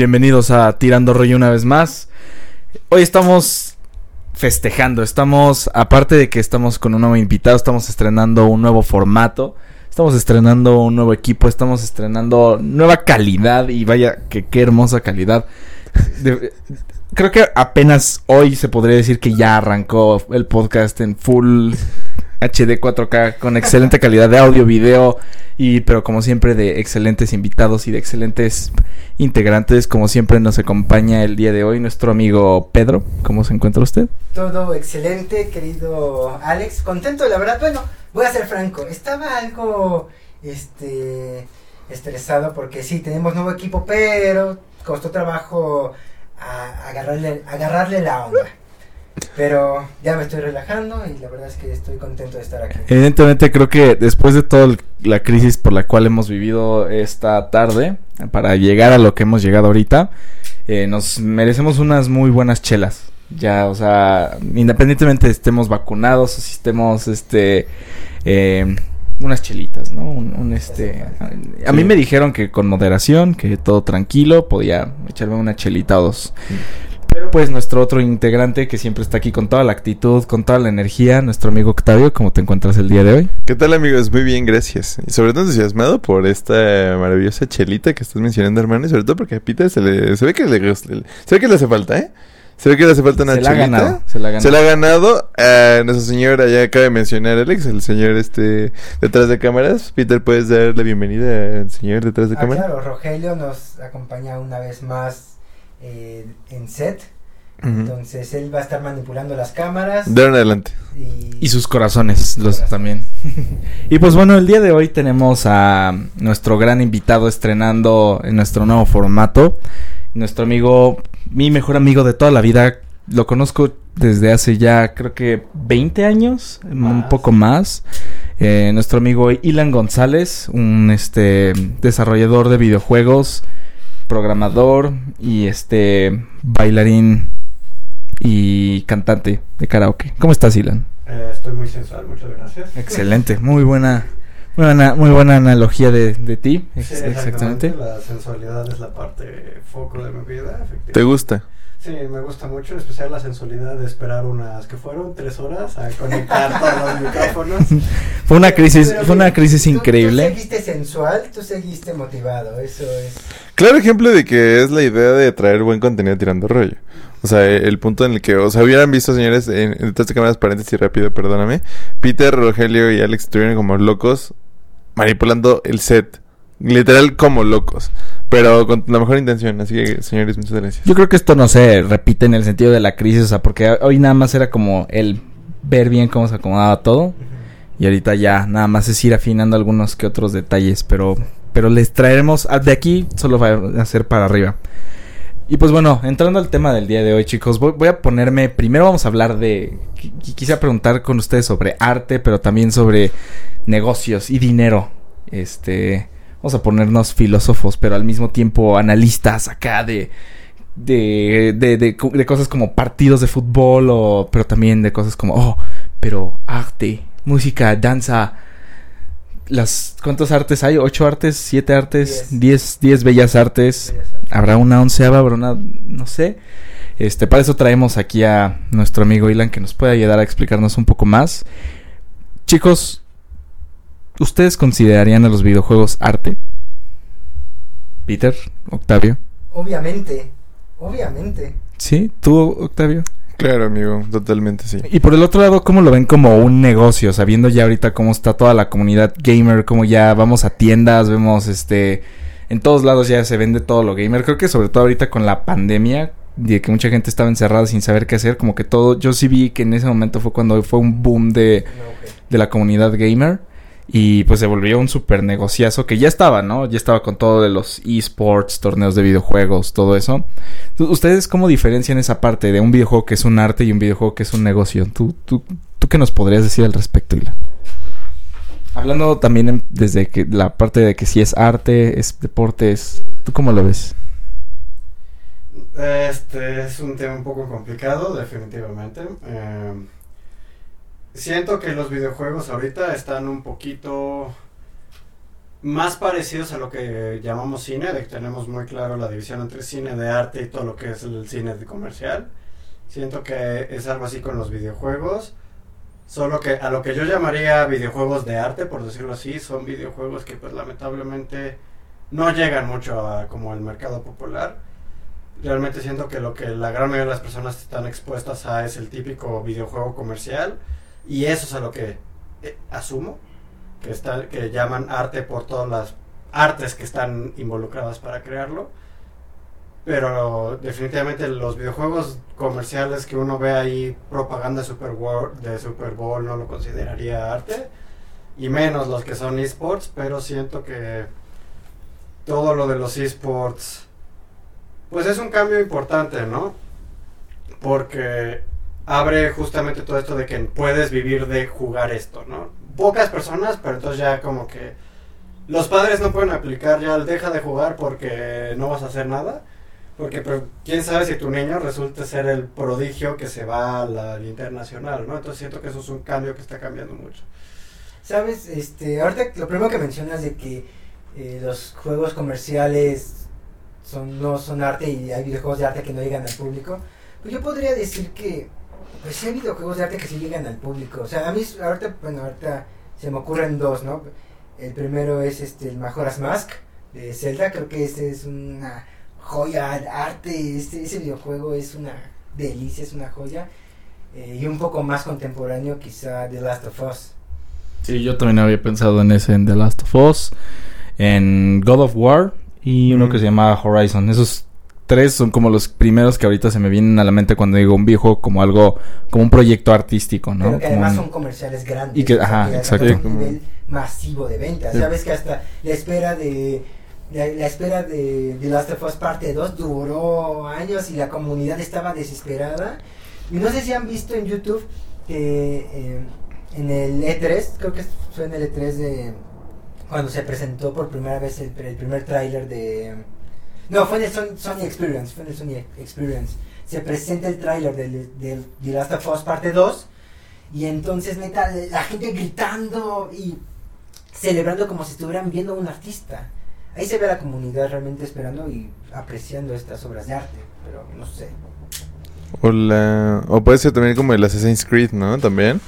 Bienvenidos a Tirando Rollo una vez más. Hoy estamos festejando, estamos, aparte de que estamos con un nuevo invitado, estamos estrenando un nuevo formato, estamos estrenando un nuevo equipo, estamos estrenando nueva calidad y vaya que qué hermosa calidad. Creo que apenas hoy se podría decir que ya arrancó el podcast en full HD 4K con excelente calidad de audio, video y pero como siempre de excelentes invitados y de excelentes integrantes, como siempre nos acompaña el día de hoy nuestro amigo Pedro. ¿Cómo se encuentra usted? Todo excelente, querido Alex. Contento, la verdad. Bueno, voy a ser franco. Estaba algo, este, estresado porque sí, tenemos nuevo equipo, pero costó trabajo a- agarrarle, agarrarle la onda. Pero ya me estoy relajando y la verdad es que estoy contento de estar aquí. Evidentemente creo que después de toda la crisis por la cual hemos vivido esta tarde, para llegar a lo que hemos llegado ahorita, eh, nos merecemos unas muy buenas chelas. Ya, o sea, independientemente de estemos vacunados o si estemos, este, eh, unas chelitas, ¿no? Un, un, este, a, a mí Sí. me dijeron que con moderación, que todo tranquilo, podía echarme una chelita o dos. Pues nuestro otro integrante que siempre está aquí con toda la actitud, con toda la energía, nuestro amigo Octavio, ¿cómo te encuentras el día de hoy? ¿Qué tal amigos? Muy bien, gracias. Y sobre todo entusiasmado por esta maravillosa chelita que estás mencionando, hermano. Y sobre todo porque a Peter se le... Se ve que le, se ve que le hace falta, ¿eh? Se ve que le hace falta una se la ha chelita. ganado, se la ha ganado. Se la ha ganado. Eh, nuestra señora ya acaba de mencionar, Alex, el señor este detrás de cámaras. Peter, ¿puedes dar la bienvenida al señor detrás de Ah, cámaras? claro, Rogelio nos acompaña una vez más eh, en set. Entonces él va a estar manipulando las cámaras. De ahora en adelante. y, Y sus corazones, los Corazones. también. y pues bueno, el día de hoy tenemos a nuestro gran invitado estrenando en nuestro nuevo formato. Nuestro amigo, mi mejor amigo de toda la vida. Lo conozco desde hace ya creo que 20 años, un poco más. Eh, nuestro amigo Ilan González, un este desarrollador de videojuegos, programador y este bailarín y cantante de karaoke. ¿Cómo estás, Ilan? Eh, estoy muy sensual, muchas gracias. Excelente, muy buena, muy buena, muy buena analogía de, de ti, Sí, ex- exactamente. La sensualidad es la parte foco de mi vida, efectivamente. ¿Te gusta? Sí, me gusta mucho, en especial la sensualidad de esperar unas que fueron tres horas a conectar todos los micrófonos. Fue una crisis, Pero fue una crisis tú- Tú increíble. seguiste sensual, tú seguiste motivado, eso es. Claro ejemplo de que es la idea de traer buen contenido tirando rollo. O sea, e- el punto en el que, o sea, hubieran visto, señores, en, en detrás de cámaras, paréntesis rápido, perdóname. Peter, Rogelio y Alex estuvieron como locos manipulando el set. Literal como locos. Pero con la mejor intención. Así que, señores, muchas gracias. Yo creo que esto no se repite en el sentido de la crisis, o sea, porque hoy nada más era como el ver bien cómo se acomodaba todo. Y ahorita ya nada más es ir afinando algunos que otros detalles, pero, pero les traeremos, ah, de aquí solo va a ser para arriba. Y pues bueno, entrando al tema del día de hoy, chicos, voy, voy a ponerme, primero vamos a hablar de, qui- quisiera preguntar con ustedes sobre arte, pero también sobre negocios y dinero. Este, vamos a ponernos filósofos, pero al mismo tiempo analistas acá de, de, de, de, de cosas como partidos de fútbol, o, pero también de cosas como, oh, pero arte, música, danza. Las, ¿Cuántos artes hay? ¿Ocho artes? ¿Siete artes? Diez. ¿Diez, diez bellas artes? Habrá una onceava, habrá una, no sé. Este, para eso traemos aquí a nuestro amigo Ilan que nos puede ayudar a explicarnos un poco más. Chicos, ¿ustedes considerarían a los videojuegos arte? Peter, Octavio. Obviamente, obviamente. ¿Sí? ¿Tú, Octavio? Claro, amigo, totalmente sí. Y por el otro lado, ¿cómo lo ven como un negocio? Sabiendo ya ahorita cómo está toda la comunidad gamer, cómo ya vamos a tiendas, vemos este... En todos lados ya se vende todo lo gamer. Creo que sobre todo ahorita con la pandemia, de que mucha gente estaba encerrada sin saber qué hacer, como que todo... Yo sí vi que en ese momento fue cuando fue un boom de, No, de la comunidad gamer. Y pues se volvió un super negociazo que ya estaba, ¿no? Ya estaba con todo de los esports, torneos de videojuegos, todo eso. ¿Ustedes cómo diferencian esa parte de un videojuego que es un arte y un videojuego que es un negocio? ¿Tú, tú, tú qué nos podrías decir al respecto, Ilan? Hablando también desde que la parte de que si es arte, es deporte, es... ¿Tú cómo lo ves? Este es un tema un poco complicado, definitivamente. Eh, siento que los videojuegos ahorita están un poquito más parecidos a lo que llamamos cine, de que tenemos muy claro la división entre cine de arte y todo lo que es el cine de comercial. Siento que es algo así con los videojuegos. Solo que a lo que yo llamaría videojuegos de arte, por decirlo así, son videojuegos que pues lamentablemente no llegan mucho a como al mercado popular. Realmente siento que lo que la gran mayoría de las personas están expuestas a es el típico videojuego comercial y eso es a lo que eh, asumo que está que llaman arte por todas las artes que están involucradas para crearlo. Pero definitivamente los videojuegos comerciales que uno ve ahí, propaganda Super, de Super Bowl, no lo consideraría arte. Y menos los que son esports, pero siento que todo lo de los esports, pues es un cambio importante, ¿no? Porque abre justamente todo esto de que puedes vivir de jugar esto, ¿no? Pocas personas, pero entonces ya como que los padres no pueden aplicar ya el deja de jugar porque no vas a hacer nada porque pero, quién sabe si tu niño resulte ser el prodigio que se va al, al internacional, ¿no? Entonces siento que eso es un cambio que está cambiando mucho. Sabes, este, ahorita lo primero que mencionas de que eh, los juegos comerciales son no son arte y hay videojuegos de arte que no llegan al público, pues yo podría decir que pues sí hay videojuegos de arte que sí llegan al público. O sea, a mí ahorita, bueno, ahorita se me ocurren dos, ¿no? El primero es este el Majora's Mask de Zelda, creo que ese es una joya, arte, este, ese videojuego es una delicia, es una joya. Eh, y un poco más contemporáneo quizá The Last of Us. Sí, yo también había pensado en ese, en The Last of Us, en God of War y uno que se llama Horizon. Esos tres son como los primeros que ahorita se me vienen a la mente cuando digo un videojuego como algo, como un proyecto artístico, ¿no? Pero que Como además un- son comerciales grandes. Y que- ajá, que exacto. un como- nivel masivo de ventas. Sí. Sabes que hasta la espera de la, la espera de The Last of Us parte 2 duró años y la comunidad estaba desesperada. Y no sé si han visto en YouTube que eh, en el E3, creo que fue en el E3 de cuando se presentó por primera vez el, el primer tráiler de no, fue en el Sony, Experience, fue en Sony Experience. Se presenta el tráiler del, del The Last of Us parte 2 y entonces neta la gente gritando y celebrando como si estuvieran viendo a un artista. Ahí se ve la comunidad realmente esperando y apreciando estas obras de arte, pero no sé. O, o puede ser también como el Assassin's Creed, ¿no? También.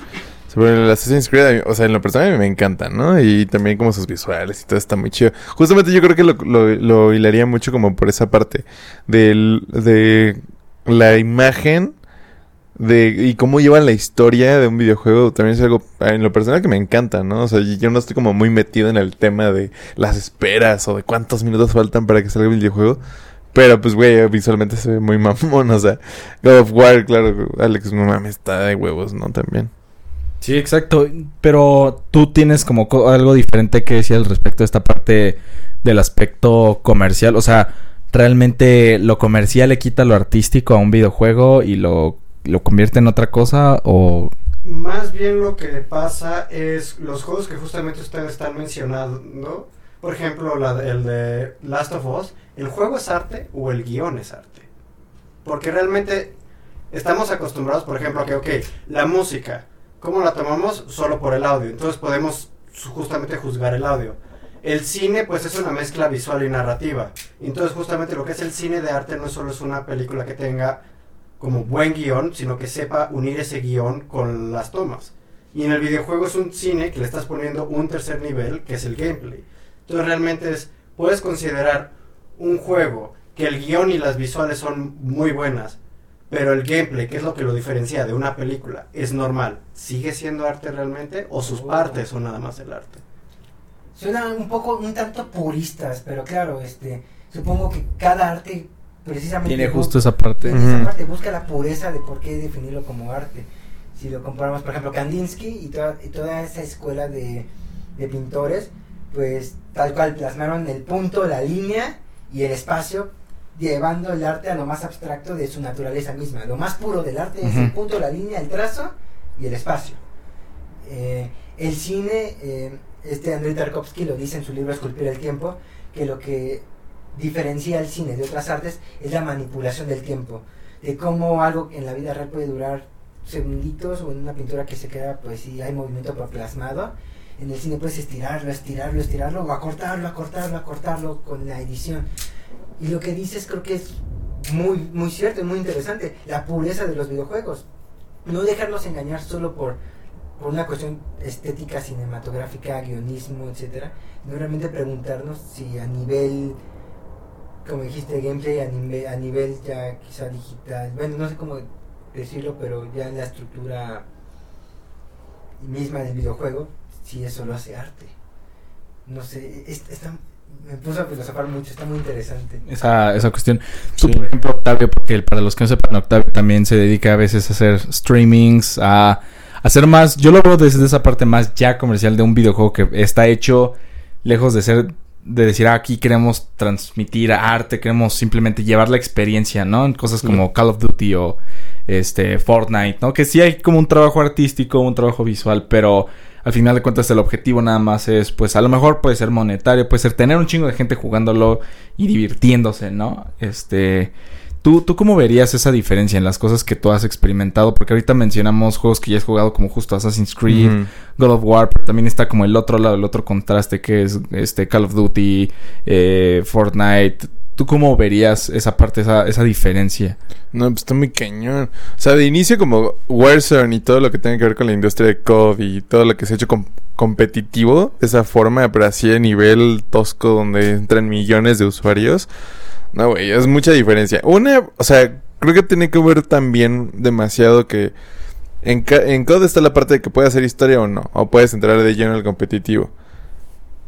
Sobre el Assassin's Creed, o sea, en lo personal me encanta, ¿no? Y también como sus visuales y todo está muy chido. Justamente yo creo que lo, lo, lo hilaría mucho como por esa parte del, de la imagen de y cómo llevan la historia de un videojuego también es algo en lo personal que me encanta, ¿no? O sea, yo no estoy como muy metido en el tema de las esperas o de cuántos minutos faltan para que salga el videojuego. Pero pues, güey, visualmente se ve muy mamón, o sea, God of War, claro, Alex, no mames, está de huevos, ¿no? También. Sí, exacto. Pero tú tienes como co- algo diferente que decir al respecto de esta parte del aspecto comercial. O sea, realmente lo comercial le quita lo artístico a un videojuego y lo, lo convierte en otra cosa o... Más bien lo que pasa es los juegos que justamente ustedes están mencionando. Por ejemplo, la el de Last of Us. ¿El juego es arte o el guion es arte? Porque realmente estamos acostumbrados, por ejemplo, a que, ok, la música, ¿cómo la tomamos? Solo por el audio. Entonces podemos justamente juzgar el audio. El cine, pues es una mezcla visual y narrativa. Entonces justamente lo que es el cine de arte no solo es una película que tenga como buen guion, sino que sepa unir ese guion con las tomas. Y en el videojuego es un cine que le estás poniendo un tercer nivel, que es el gameplay. Entonces realmente es, puedes considerar un juego que el guion y las visuales son muy buenas, pero el gameplay, que es lo que lo diferencia de una película, es normal. ¿Sigue siendo arte realmente o sus Oh. partes son nada más el arte? Suena un poco, un tanto puristas, pero claro, este, supongo que cada arte precisamente Tiene justo esa parte. esa parte, busca la pureza de por qué definirlo como arte. Si lo comparamos, por ejemplo, Kandinsky y toda, y toda esa escuela de, de pintores, pues tal cual plasmaron el punto, la línea y el espacio, llevando el arte a lo más abstracto de su naturaleza misma. Lo más puro del arte es el punto, la línea, el trazo y el espacio. Eh, el cine, eh, este Andrei Tarkovsky lo dice en su libro Esculpir el tiempo, que lo que diferencia el cine de otras artes es la manipulación del tiempo, de cómo algo en la vida real puede durar segunditos o en una pintura que se queda, pues sí, hay movimiento plasmado en el cine puedes estirarlo, estirarlo, estirarlo, o acortarlo, acortarlo, acortarlo con la edición. Y lo que dices creo que es muy, muy cierto y muy interesante, la pureza de los videojuegos. No dejarnos engañar solo por, por una cuestión estética, cinematográfica, guionismo, etcétera, no realmente preguntarnos si a nivel, como dijiste, gameplay, a nivel, a nivel ya quizá digital, bueno, no sé cómo decirlo, pero ya en la estructura misma del videojuego, si eso lo hace arte. No sé, es- está, me puso a filosofar mucho, está muy interesante. Esa, esa cuestión. Tú, Sí. por ejemplo, Octavio, porque para los que no sepan, Octavio también se dedica a veces a hacer streamings, a hacer más. Yo lo veo desde esa parte más ya comercial de un videojuego que está hecho lejos de ser. De decir, ah, aquí queremos transmitir arte, queremos simplemente llevar la experiencia, ¿no? En cosas como Call of Duty o este Fortnite, ¿no? Que sí hay como un trabajo artístico, un trabajo visual, pero al final de cuentas el objetivo nada más es, pues a lo mejor puede ser monetario, puede ser tener un chingo de gente jugándolo y divirtiéndose, ¿no? Este, ¿tú, ¿tú cómo verías esa diferencia en las cosas que tú has experimentado? Porque ahorita mencionamos juegos que ya has jugado como justo Assassin's Creed. God of War, pero también está como el otro lado, el otro contraste que es este Call of Duty, eh, Fortnite. ¿Tú cómo verías esa parte, esa, diferencia? No, pues está muy cañón. O sea, de inicio como Warzone y todo lo que tenga que ver con la industria de COD y todo lo que se ha hecho com- competitivo de esa forma, pero así a nivel tosco donde entran millones de usuarios. No, güey, es mucha diferencia. Una, o sea, creo que tiene que ver también demasiado que en, en COD está la parte de que puedes hacer historia o no, o puedes entrar de lleno al competitivo.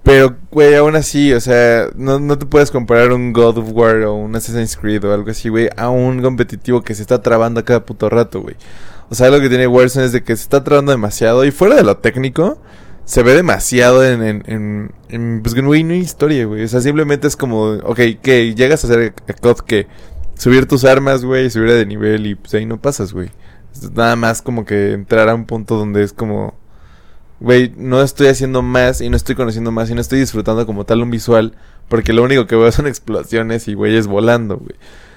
Pero, güey, aún así, o sea, no, no te puedes comparar un God of War o un Assassin's Creed o algo así, güey, a un competitivo que se está trabando a cada puto rato, güey. O sea, lo que tiene Warzone es de que se está trabando demasiado y fuera de lo técnico, se ve demasiado en, en, en, en, pues, güey, no hay historia, güey. O sea, simplemente es como, ok, que llegas a hacer a COD que subir tus armas, güey, subir de nivel y pues ahí no pasas, güey. Nada más como que entrar a un punto donde es como güey, no estoy haciendo más y no estoy conociendo más y no estoy disfrutando como tal un visual, porque lo único que veo son explosiones y güeyes volando, güey.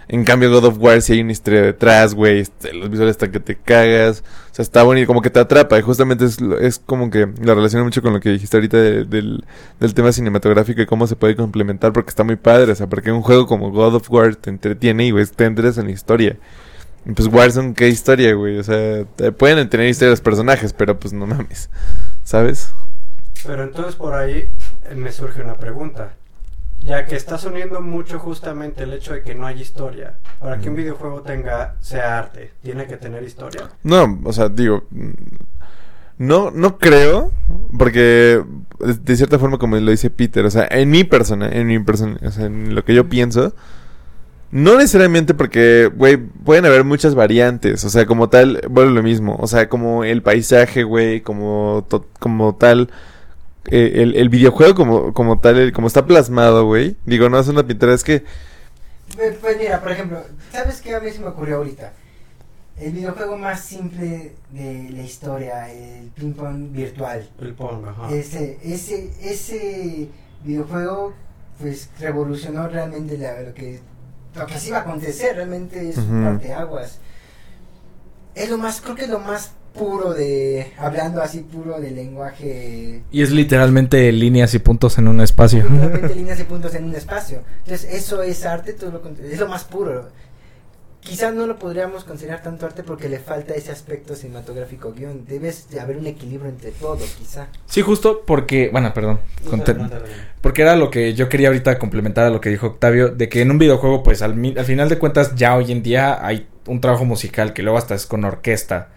En cambio, God of War sí hay una historia detrás, güey. este, los visuales hasta que te cagas. O sea, está bonito, como que te atrapa. Y justamente es, es como que la relaciona mucho con lo que dijiste ahorita de- del, del tema cinematográfico y cómo se puede complementar, porque está muy padre. O sea, porque un juego como God of War te entretiene y, güey, te entres en la historia. Y pues Warzone, ¿qué historia, güey? O sea, te pueden tener historia los personajes, pero pues no mames. ¿Sabes? Pero entonces por ahí eh, me surge una pregunta. Ya que estás uniendo mucho justamente el hecho de que no hay historia. Para que un videojuego tenga, sea arte, tiene que tener historia. No, o sea, digo, no, no creo, porque de- de cierta forma como lo dice Peter, o sea, en mi persona, en mi persona, o sea, en lo que yo pienso, no necesariamente porque, güey, pueden haber muchas variantes, o sea, como tal, vuelve lo mismo, o sea, como el paisaje, güey, como, como tal, eh, el, el videojuego como, como tal, el- como está plasmado, güey, digo, no es una pintura, es que, Pues, pues mira, por ejemplo, ¿sabes qué a mí se me ocurrió ahorita? El videojuego más simple de la historia, el ping pong virtual. El Pong, ajá. Ese, ese, ese videojuego pues revolucionó realmente la- lo que lo que sí iba a acontecer, realmente es un Ujú. parteaguas. Es lo más, creo que es lo más puro de, hablando así puro de lenguaje Y es literalmente líneas y puntos en un espacio. literalmente líneas y puntos en un espacio. Entonces, eso es arte, todo lo es lo más puro. Quizás no lo podríamos considerar tanto arte porque le falta ese aspecto cinematográfico guion. Debes de haber un equilibrio entre todo, quizá. Sí, justo porque, bueno, perdón. No. Porque era lo que yo quería ahorita complementar a lo que dijo Octavio, de que en un videojuego, pues al, final de cuentas, ya hoy en día hay un trabajo musical que luego hasta es con orquesta.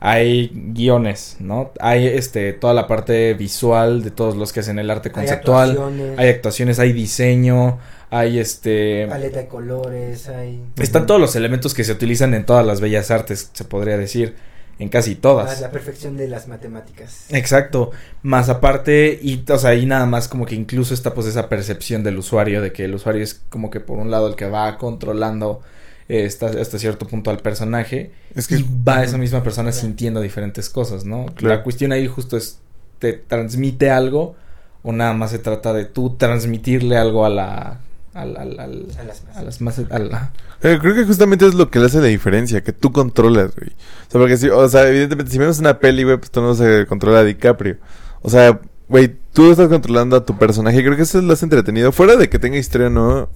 Hay guiones, ¿no? Hay este toda la parte visual de todos los que hacen el arte conceptual. Hay actuaciones, Hay actuaciones, hay diseño, hay este paleta de colores, hay... están todos los elementos que se utilizan en todas las bellas artes, se podría decir, en casi Ah, todas. la perfección de las matemáticas. Exacto, más aparte, y o sea, ahí nada más como que incluso está pues esa percepción del usuario, de que el usuario es como que por un lado el que va controlando eh, hasta, hasta cierto punto al personaje, es que... y va esa misma persona Claro. sintiendo diferentes cosas, ¿no? Claro. La cuestión ahí justo es, ¿te transmite algo o nada más se trata de tú transmitirle algo a la... Al, al, al- A las masas. a las masas, a la- Eh, creo que justamente es lo que le hace la diferencia, que tú controlas, güey. O sea, porque si, o sea, evidentemente, si vemos una peli, güey, pues tú no se controla a DiCaprio. O sea, güey, tú estás controlando a tu personaje. Creo que eso es lo más entretenido. Fuera de que tenga historia o no.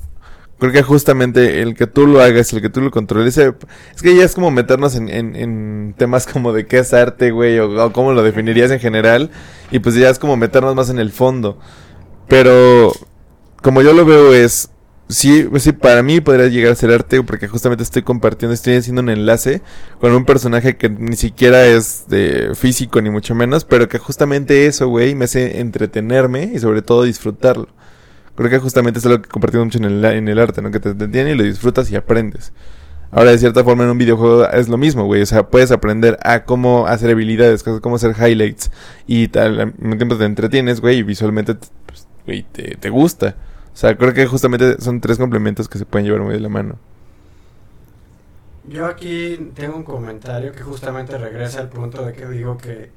Creo que justamente el que tú lo hagas, el que tú lo controles, eh, es que ya es como meternos en, en, en temas como de qué es arte, güey, o, o cómo lo definirías en general, y pues ya es como meternos más en el fondo. Pero como yo lo veo es, sí, pues sí, para mí podría llegar a ser arte porque justamente estoy compartiendo, estoy haciendo un enlace con un personaje que ni siquiera es de físico ni mucho menos, pero que justamente eso, güey, me hace entretenerme y sobre todo disfrutarlo. Creo que justamente es algo que compartimos mucho en el, en el arte, ¿no? Que te entretiene y lo disfrutas y aprendes. Ahora, de cierta forma, en un videojuego es lo mismo, güey. O sea, puedes aprender a cómo hacer habilidades, cómo hacer highlights. Y tal, al mismo tiempo te entretienes, güey, y visualmente, pues, güey, te, te gusta. O sea, creo que justamente son tres complementos que se pueden llevar muy de la mano. Yo aquí tengo un comentario que justamente regresa al punto de que digo que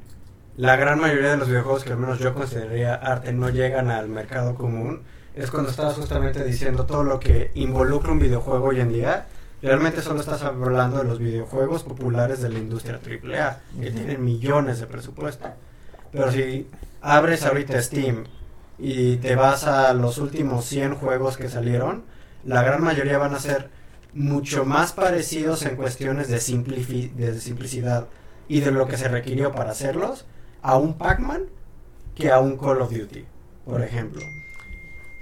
la gran mayoría de los videojuegos que al menos yo consideraría arte no llegan al mercado común. Es cuando estabas justamente diciendo todo lo que involucra un videojuego hoy en día. Realmente solo estás hablando de los videojuegos populares de la industria AAA, que tienen millones de presupuesto. Pero si abres ahorita Steam y te vas a los últimos 100 juegos que salieron, la gran mayoría van a ser mucho más parecidos en cuestiones de, de simplicidad y de lo que se requirió para hacerlos a un Pac-Man que a un Call of Duty, por ejemplo.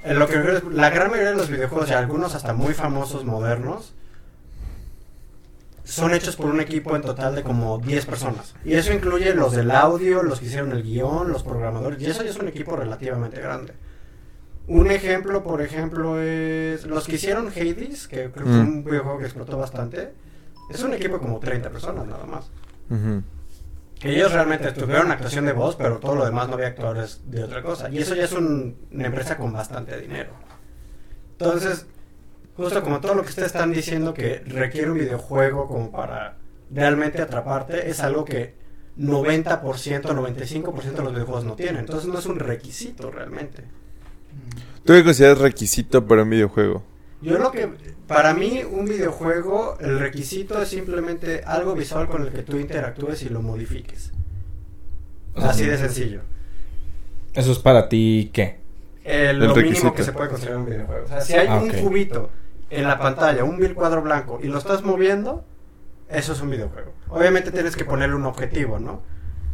En lo que la gran mayoría de los videojuegos, y algunos hasta muy famosos modernos, son hechos por un equipo en total de como 10 personas. Y eso incluye los del audio, los que hicieron el guion, los programadores, y eso ya es un equipo relativamente grande. Un ejemplo, por ejemplo, es los que hicieron Hades, que creo que fue Mm. un videojuego que explotó bastante. Es un equipo de como 30 personas nada más. Que ellos realmente tuvieron actuación de voz, pero todo lo demás no había actores de otra cosa. Y eso ya es un- una empresa con bastante dinero. Entonces, justo como todo lo que ustedes están diciendo que requiere un videojuego como para realmente atraparte, es algo que 90%, 95% de los videojuegos no tienen. Entonces no es un requisito realmente. ¿Tú qué consideras requisito para un videojuego? Yo lo que, para mí, un videojuego, el requisito es simplemente algo visual con el que tú interactúes y lo modifiques. Así de sencillo. ¿Eso es para ti qué? Eh, El lo mínimo requisito. que se puede considerar un videojuego. O sea, si hay Ah, un cubito en la pantalla, un vil cuadro blanco, y lo estás moviendo, eso es un videojuego. Obviamente tienes que ponerle un objetivo, ¿no?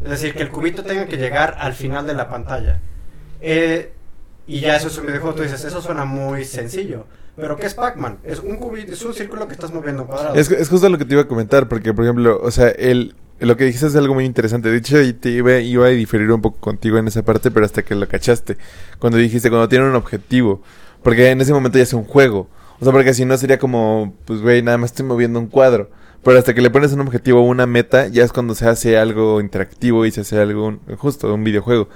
Es decir, que el cubito tenga que llegar al final de la pantalla. Eh, y ya eso es un videojuego, tú dices, eso suena muy sencillo. Pero ¿qué es Pac-Man? Es un cubito, es un círculo que estás moviendo cuadrado. Es, justo lo que te iba a comentar, porque, por ejemplo, o sea, el, lo que dijiste es algo muy interesante. De hecho, te iba, iba a diferir un poco contigo en esa parte, pero hasta que lo cachaste. Cuando dijiste, cuando tiene un objetivo. Porque en ese momento ya es un juego. O sea, porque si no sería como, pues, güey, nada más estoy moviendo un cuadro. Pero hasta que le pones un objetivo o una meta, ya es cuando se hace algo interactivo y se hace algo, un- justo, un videojuego.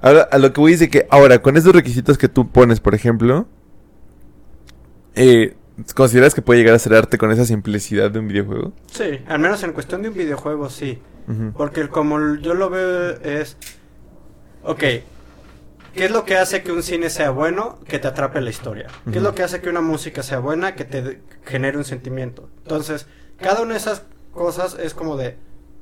Ahora, a lo que voy es de que, ahora, con esos requisitos que tú pones, por ejemplo, eh, ¿consideras que puede llegar a ser arte con esa simplicidad de un videojuego? Sí, al menos en cuestión de un videojuego, sí. Porque como yo lo veo es... Ok, ¿qué es lo que hace que un cine sea bueno? Que te atrape la historia. ¿Qué es lo que hace que una música sea buena? Que te genere un sentimiento. Entonces, cada una de esas cosas es como de...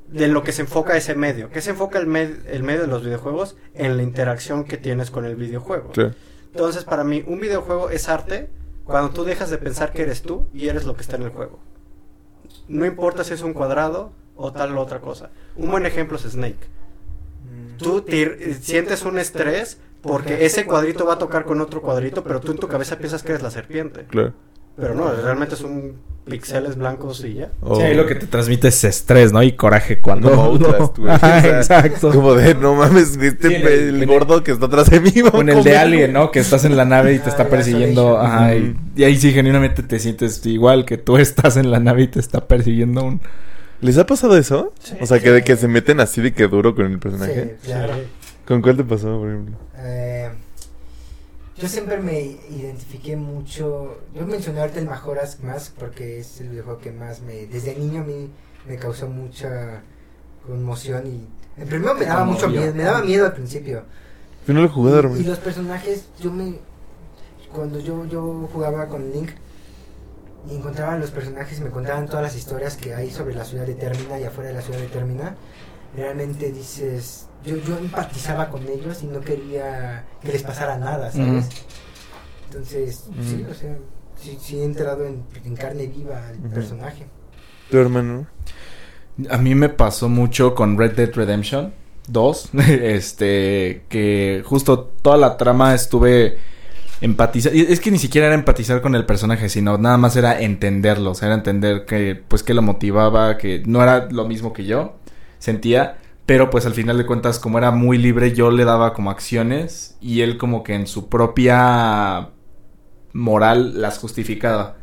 De lo que se enfoca ese medio. ¿Qué se enfoca el, med- el medio de los videojuegos? En la interacción que tienes con el videojuego. Sí. Entonces, para mí, un videojuego es arte cuando tú dejas de pensar que eres tú y eres lo que está en el juego. No importa si es un cuadrado o tal o otra cosa. Un buen ejemplo es Snake. Tú te- sientes un estrés porque ese cuadrito va a tocar con otro cuadrito, pero tú en tu cabeza piensas que eres la serpiente. Claro. Pero no, realmente son pixeles blancos y ya. O- Sí, lo que te transmite es estrés, ¿no? Y coraje cuando... Como Outlast, güey. Ajá, O sea, exacto. Como de, no mames, Sí, pe- el- el, en el- gordo que está atrás de mí. Con el de. Alien, ¿no? Que estás en la nave y te Ah, está el persiguiendo. Ajá, y, ahí sí genuinamente te sientes igual que tú estás en la nave y te está persiguiendo un... ¿Les ha pasado eso? Sí. o sea, que de que se meten así de que duro con el personaje. Sí, claro. ¿Con cuál te pasó, por ejemplo? Eh, yo siempre me identifiqué mucho. Yo mencioné ahorita el Majora's Mask porque es el videojuego que más me. Desde niño a mí me causó mucha conmoción y. El primero me daba mucho miedo, me daba miedo al principio. Yo no lo jugué Y, y los personajes, yo me. Cuando yo, yo jugaba con Link y encontraba a los personajes y me contaban todas las historias que hay sobre la ciudad de Termina y afuera de la ciudad de Termina, realmente dices, yo, yo empatizaba con ellos y no quería que les pasara nada, ¿sabes? Entonces, sí, o sea, sí, sí he entrado en, en carne viva al Ujú. personaje. Tu hermano. A mí me pasó mucho con Red Dead Redemption 2. este, que justo toda la trama estuve empatizando. Es que ni siquiera era empatizar con el personaje, sino nada más era entenderlo. O sea, era entender que, pues, que lo motivaba, que no era lo mismo que yo sentía. Pero pues al final de cuentas, como era muy libre, yo le daba como acciones y él como que en su propia moral las justificaba.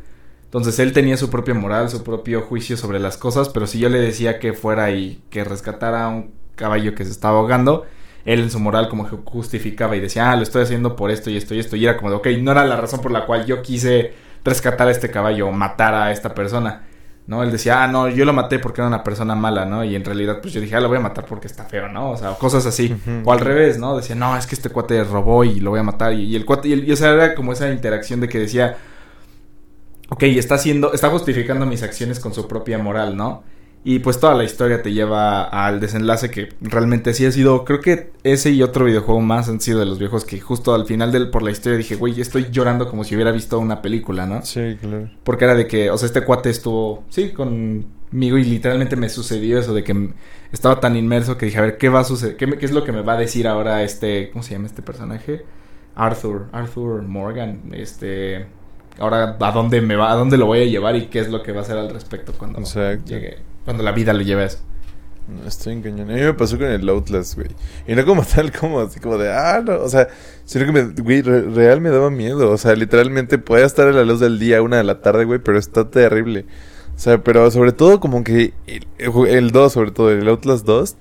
Entonces él tenía su propia moral, su propio juicio sobre las cosas, pero si yo le decía que fuera y que rescatara a un caballo que se estaba ahogando, él en su moral como que justificaba y decía, ah, lo estoy haciendo por esto y esto y esto, y era como de, ok, no era la razón por la cual yo quise rescatar a este caballo o matar a esta persona, ¿no? Él decía, ah, no, yo lo maté porque era una persona mala, ¿no? Y en realidad, pues yo dije, ah, lo voy a matar porque está feo, ¿no? O sea, cosas así. O al revés, ¿no? Decía, no, es que este cuate robó y lo voy a matar. Y, y el cuate, y, el- y, o sea, era como esa interacción de que decía, ok, está haciendo, está justificando mis acciones con su propia moral, ¿no? Y pues toda la historia te lleva al desenlace que realmente sí ha sido, creo que ese y otro videojuego más han sido de los viejos que justo al final del, por la historia dije, güey, estoy llorando como si hubiera visto una película, ¿no? Sí, claro. Porque era de que, o sea, este cuate estuvo, sí, conmigo y literalmente me sucedió eso de que estaba tan inmerso que dije, a ver, ¿qué va a suceder? ¿Qué, me- qué es lo que me va a decir ahora este, ¿cómo se llama este personaje? Arthur, Arthur Morgan, este, ahora a dónde me va, a dónde lo voy a llevar y qué es lo que va a hacer al respecto cuando Exacto. llegue, cuando la vida le lleve a eso. No, estoy en cañón. A mí me pasó con el Outlast, güey. Y no como tal, como así como de, ah, no. O sea, sino que me, güey, re- real me daba miedo. O sea, literalmente puede estar a la luz del día, una de la tarde, güey, pero está terrible. O sea, pero sobre todo como que el, el 2, sobre todo, el Outlast 2.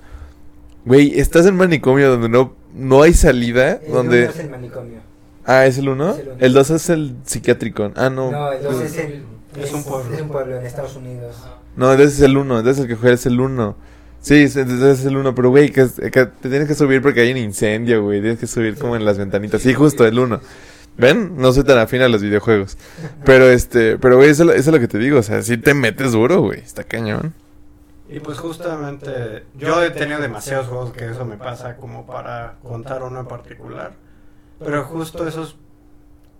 Güey, estás en manicomio donde no, no hay salida. El donde... uno es el manicomio. Ah, ¿es el 1? Es el uno. El 2 es el psiquiátrico. Ah, no. No, el dos No, es el... Es un pueblo. Es un pueblo en Estados Unidos. No ese es el 1. Ese es el que juega, es el 1. Sí, ese es el 1. Pero, güey, que, es- que te tienes que subir porque hay un incendio, güey. Tienes que subir como en las ventanitas. Sí, justo, el 1. ¿Ven? No soy tan afín a los videojuegos. Pero, este... Pero, güey, eso, eso es lo que te digo. O sea, sí te metes duro, güey. Está cañón. Y pues justamente yo he tenido demasiados juegos que eso me pasa como para contar uno en particular. Pero justo esos,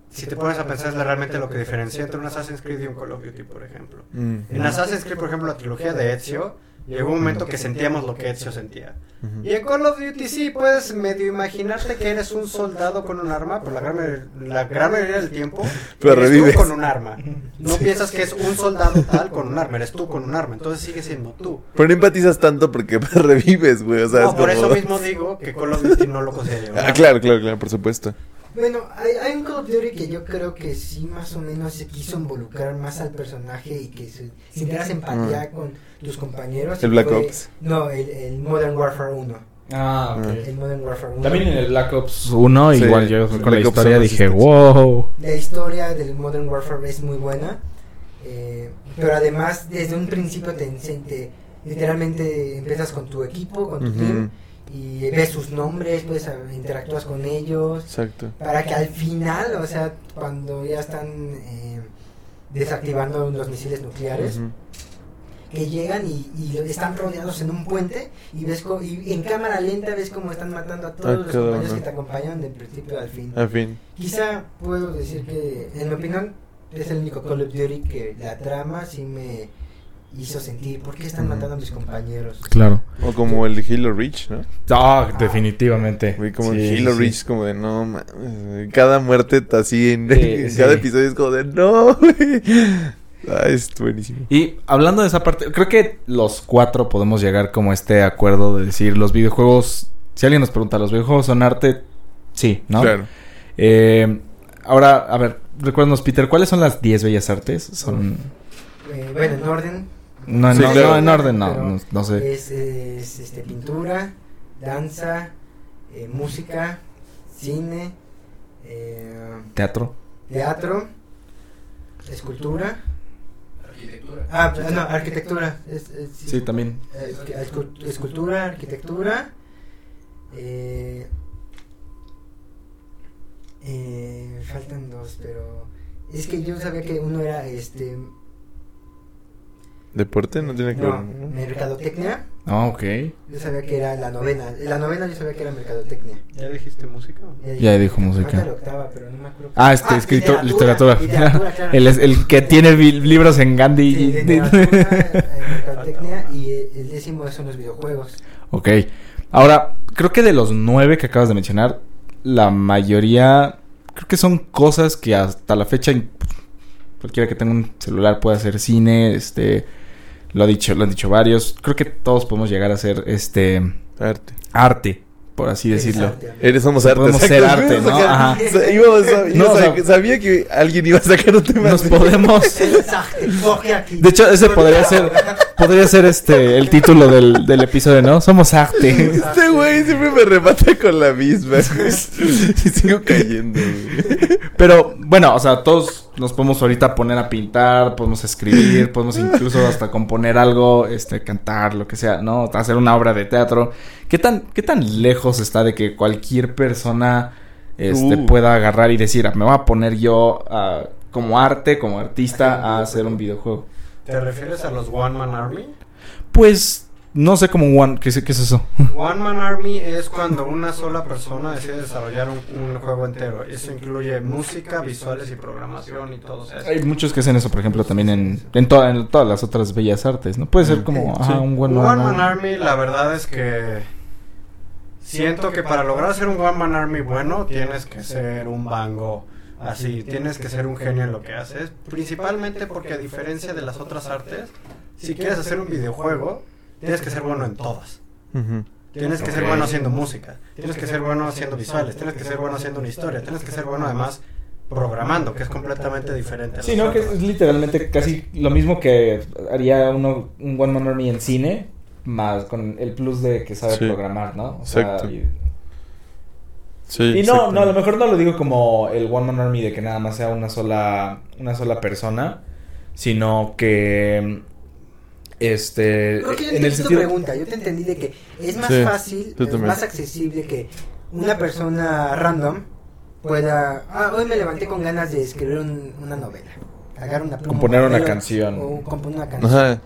si te pones a pensar, es realmente lo que diferencia entre un Assassin's Creed y un Call of Duty, por ejemplo. Mm. En Assassin's Creed, por ejemplo, la trilogía de Ezio, llegó un momento que sentíamos lo que Ezio sentía. Y en Call of Duty sí puedes medio imaginarte que eres un soldado con un arma, pero la gran, la gran mayoría del tiempo Pero eres revives. tú con un arma. No piensas que es un soldado tal con un arma, eres tú con un arma, entonces sigue siendo tú. Pero no empatizas tanto porque revives, güey. O sea, no, es por como- eso mismo digo que Call of Duty no lo considero. Ah, claro, claro, claro, por supuesto. Bueno, hay, hay un Call of Duty que yo creo que sí más o menos se quiso involucrar más al personaje y que se, sintieras empatía con tus compañeros. Mm. El Black fue- Ops. No, el, el Modern Warfare 1. Ah, ok. El Modern Warfare 1. También en el Black Ops 1, Sí, igual yo sí, con la Black historia dije, wow. La historia del Modern Warfare es muy buena. eh, pero además, desde un principio te, te- literalmente empiezas con tu equipo, con tu team, y ves sus nombres, pues interactúas con ellos. Exacto. Para que al final, o sea, cuando ya están eh, desactivando los misiles nucleares, que llegan y, y están rodeados en un puente y ves co- y en cámara lenta ves cómo están matando a todos A los compañeros uno. que te acompañan del principio al fin. Al fin. Quizá puedo decir que, en mi opinión, es el único Call of Duty que la trama sí me hizo sentir por qué están matando a mis compañeros. Claro. O como el de Halo Reach, ¿no? Ah, definitivamente. Güey, como Sí, en Halo sí. Reach, como de no. Cada muerte así en, Sí, en sí. cada episodio es como de no. Ah, es buenísimo. Y hablando de esa parte, creo que los cuatro podemos llegar como a este acuerdo de decir los videojuegos. Si alguien nos pregunta, ¿los videojuegos son arte? Sí, ¿no? Claro. Eh, ahora, a ver, recuérdanos, Peter, ¿cuáles son las 10 bellas artes? Son. Eh, bueno, en orden. No, Sí, no, claro. no, en orden, no, no, no sé. Es, es, este, pintura, danza, eh, música, cine, eh, Teatro. teatro, escultura. Arquitectura. Ah, no, arquitectura. Es, es- Sí, también. Escu- escultura, arquitectura. Eh, eh, faltan dos, pero es que yo sabía que uno era este ¿Deporte? No tiene que No, ver. mercadotecnia. Ah, ok. Yo sabía que era la novena. La novena yo sabía que era mercadotecnia. ¿Ya dijiste música? Ya dijo música. La octava, pero no me acuerdo. Ah, este, escritor, literatura. Literatura, claro. el, el que tiene libros en Gandhi. Sí, literatura, eh, mercadotecnia y el décimo son los videojuegos. ok. Ahora, creo que de los nueve que acabas de mencionar, la mayoría, creo que son cosas que hasta la fecha cualquiera que tenga un celular puede hacer cine, este, lo ha dicho, lo han dicho varios. Creo que todos podemos llegar a hacer este Arte. arte, por así decirlo. Eres somos arte. Podemos ser arte, ¿no? Ajá. Sabía que alguien iba a sacar un tema. Nos podemos. De hecho, ese podría ser podría ser este el título del, del episodio, ¿no? Somos arte. Este güey siempre me remata con la misma. y sigo cayendo. güey. Pero bueno, o sea, todos nos podemos ahorita poner a pintar, podemos escribir, podemos incluso hasta componer algo, este, cantar, lo que sea, ¿no? Hacer una obra de teatro. ¿Qué tan, qué tan lejos está de que cualquier persona este, Uh. pueda agarrar y decir, "Ah, me voy a poner yo ah, como arte, como artista, a hacer un videojuego? ¿Te refieres a los One Man Army? Pues, no sé cómo one, ¿qué, es- qué es eso? One Man Army es cuando una sola persona decide desarrollar un, un juego entero. Eso incluye música, visuales y programación y todo eso. Hay muchos que hacen eso, por ejemplo, también en, en, toda- en todas las otras bellas artes, ¿no? Puede ser como Sí. ajá, un Un One man- Man Army, la verdad es que siento que para lograr ser un One Man Army bueno, tienes que ser un bango. Así, tienes que ser un genio en lo que haces. Principalmente porque a diferencia de las otras artes, si quieres hacer un videojuego, tienes que ser bueno en todas. Tienes que ser bueno haciendo música, tienes que ser bueno haciendo visuales, tienes que ser bueno haciendo una historia, tienes que ser bueno además programando, que es completamente diferente. Sí, ¿no? Que es literalmente casi lo mismo que haría uno, un One Man Army en cine, más con el plus de que sabe Sí. programar, ¿no? O sea, Exacto. y, Sí, y no, no, a lo mejor no lo digo como el One Man Army de que nada más sea una sola, una sola persona, sino que, este, Creo que yo en el entendí tu pregunta. Yo te entendí de que es más Sí, fácil, es más accesible que una persona random pueda. Ah, hoy me levanté con ganas de escribir un- una novela. Agarrar una pluma, Componer un una canción. O componer una canción. Ajá.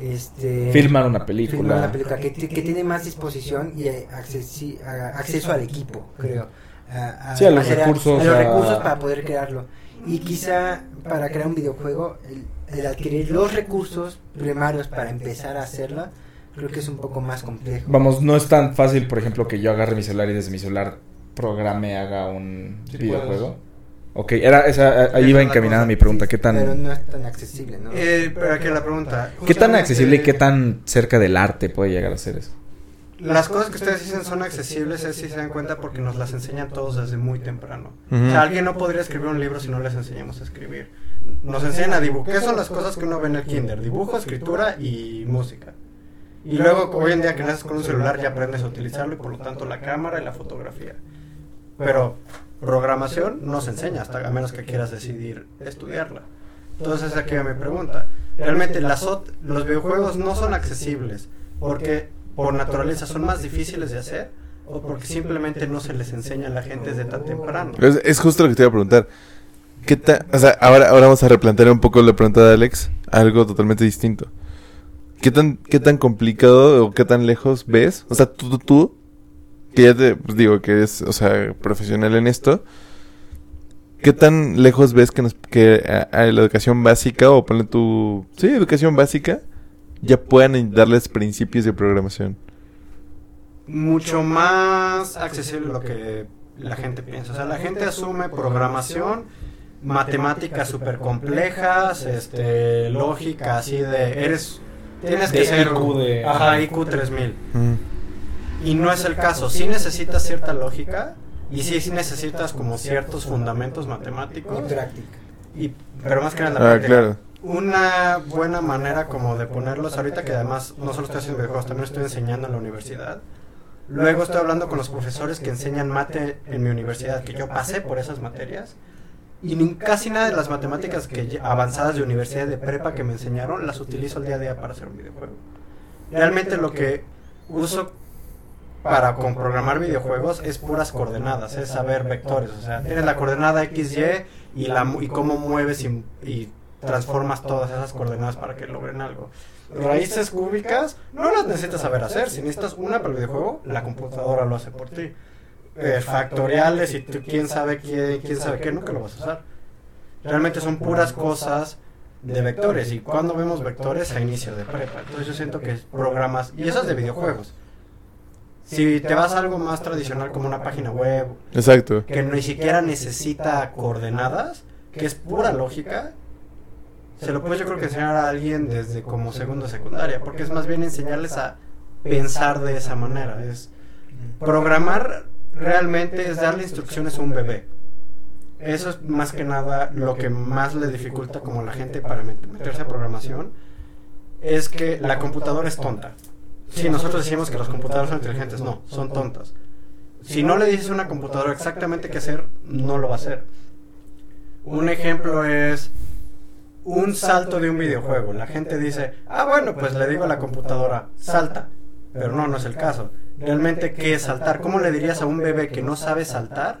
Este, Filmar una película. filmar una película que, que tiene más disposición y eh, accesi- a- acceso al equipo, creo. A, Sí, a los recursos, A los a- recursos para poder crearlo. Y quizá para crear un videojuego, el, el adquirir los recursos primarios para empezar a hacerlo, creo que es un poco más complejo. Vamos, no es tan fácil, por ejemplo, que yo agarre mi celular y desde mi celular programe, haga un Sí videojuego. Ok, era esa, ahí iba encaminada cosa. mi pregunta. ¿Qué Pero tan, no es tan accesible, ¿no? Eh, pero aquí la pregunta. ¿qué tan accesible y qué tan cerca del arte puede llegar a ser eso? Las cosas que ustedes dicen son accesibles, es si se dan cuenta porque nos las enseñan todos desde muy temprano. O sea, alguien no podría escribir un libro si no les enseñamos a escribir. Nos enseñan a dibujar. ¿Qué son las cosas que uno ve en el kinder? Dibujo, escritura y música. Y luego, hoy en día que naces con un celular ya aprendes a utilizarlo y por lo tanto la cámara y la fotografía. Pero programación no se enseña hasta a menos que quieras decidir estudiarla. Entonces aquí mi pregunta. Realmente las los videojuegos no son accesibles porque por naturaleza son más difíciles de hacer o porque simplemente no se les enseña a la gente desde tan temprano. Es, es justo lo que te iba a preguntar. ¿Qué ta- o sea, ahora, ahora vamos a replantear un poco la pregunta de Alex, algo totalmente distinto. ¿Qué tan, qué tan complicado o qué tan lejos ves? O sea, tú, tú, tú, que ya te pues, digo que eres, o sea, profesional en esto, ¿qué tan lejos ves que, nos, que a, a la educación básica, o ponle tu, sí, educación básica, ya puedan darles principios de programación? Mucho más accesible de lo que la gente piensa. O sea, la gente asume programación, matemáticas súper complejas, este, lógica así de, eres, tienes que ser, IQ de- ajá, IQ 3000. Mm. Y no es el caso. Sí necesitas cierta lógica y sí, sí necesitas como ciertos fundamentos matemáticos. Y práctica. Y, pero más que nada en la Ah, práctica. claro. Una buena manera como de ponerlos ahorita que además no solo estoy haciendo videojuegos, también estoy enseñando en la universidad. Luego estoy hablando con los profesores que enseñan mate en mi universidad, que yo pasé por esas materias. Y ni- casi nada de las matemáticas que avanzadas de universidad de prepa que me enseñaron las utilizo el día a día para hacer un videojuego. Realmente lo que uso para programar videojuegos es puras coordenadas, es saber vectores, o sea, tienes la coordenada XY y la y cómo mueves y, y transformas todas esas coordenadas para que logren algo. Raíces cúbicas no las necesitas saber hacer. Si necesitas una para el videojuego, la computadora lo hace por ti. Eh, factoriales y tú, quién sabe quién, quién sabe qué, nunca lo vas a usar. Realmente son puras cosas de vectores. Y cuando vemos vectores a inicio de prepa. Entonces yo siento que programas, y eso es de videojuegos. Si te vas a algo más tradicional como una página web, Exacto. que ni siquiera necesita coordenadas, que es pura lógica, se lo puedes yo creo que enseñar a alguien desde como segundo secundaria, porque es más bien enseñarles a pensar de esa manera. Es programar realmente es darle instrucciones a un bebé. Eso es más que nada lo que más le dificulta como a la gente para met- meterse a programación, es que la computadora es tonta. Sí, nosotros decimos que las computadoras son inteligentes, no, son tontas. Si no le dices a una computadora exactamente qué hacer, no lo va a hacer. Un ejemplo es un salto de un videojuego. La gente dice, ah, bueno, pues le digo a la computadora, salta. Pero no, no es el caso. Realmente, ¿qué es saltar? ¿Cómo le dirías a un bebé que no sabe saltar?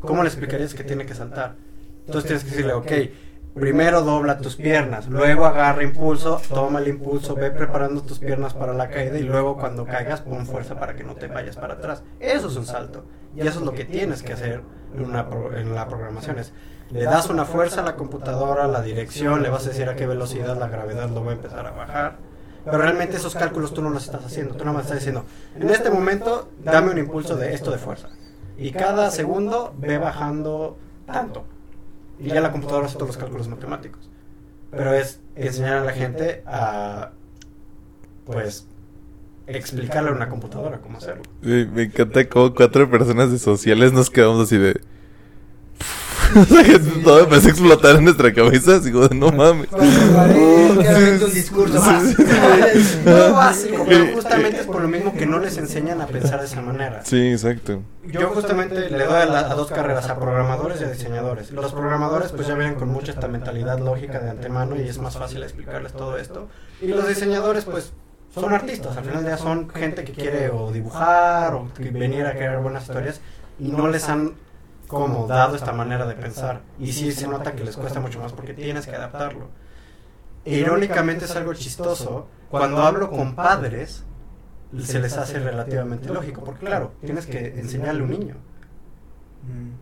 ¿Cómo le explicarías que tiene que saltar? Entonces tienes que decirle, ok, primero dobla tus piernas, luego agarra impulso, toma el impulso, ve preparando tus piernas para la caída y luego cuando caigas pon fuerza para que no te vayas para atrás. Eso es un salto. Y eso es lo que tienes que hacer en, una pro- la programación. Es, le das una fuerza a la computadora, la dirección, le vas a decir a qué velocidad la gravedad lo va a empezar a bajar. Pero realmente esos cálculos tú no los estás haciendo. Tú nada más estás diciendo, en este momento dame un impulso de esto de fuerza. Y cada segundo ve bajando tanto. Y ya la computadora hace todos los cálculos matemáticos. Pero es enseñar a la gente a, pues, explicarle a una computadora cómo hacerlo. Me, encanta cómo cuatro personas de sociales nos quedamos así de. o sea, que todo empezó a explotar en nuestra cabeza. Así como, no mames. un discurso. No básico, pero justamente es por lo mismo que no les enseñan a pensar de esa manera. Sí, exacto. Yo justamente le doy a, la- a dos carreras, a programadores y a diseñadores. Los programadores pues ya vienen con mucha esta mentalidad lógica de antemano y es más fácil explicarles todo esto. Y los diseñadores pues son artistas, al final del día son gente que quiere o dibujar o que venir a crear buenas historias y no les han como dado esta manera de pensar. Y sí se nota que les cuesta mucho más porque tienes que adaptarlo. E irónicamente es algo chistoso, cuando hablo con padres se les hace relativamente lógico, porque claro, tienes que enseñarle a un niño.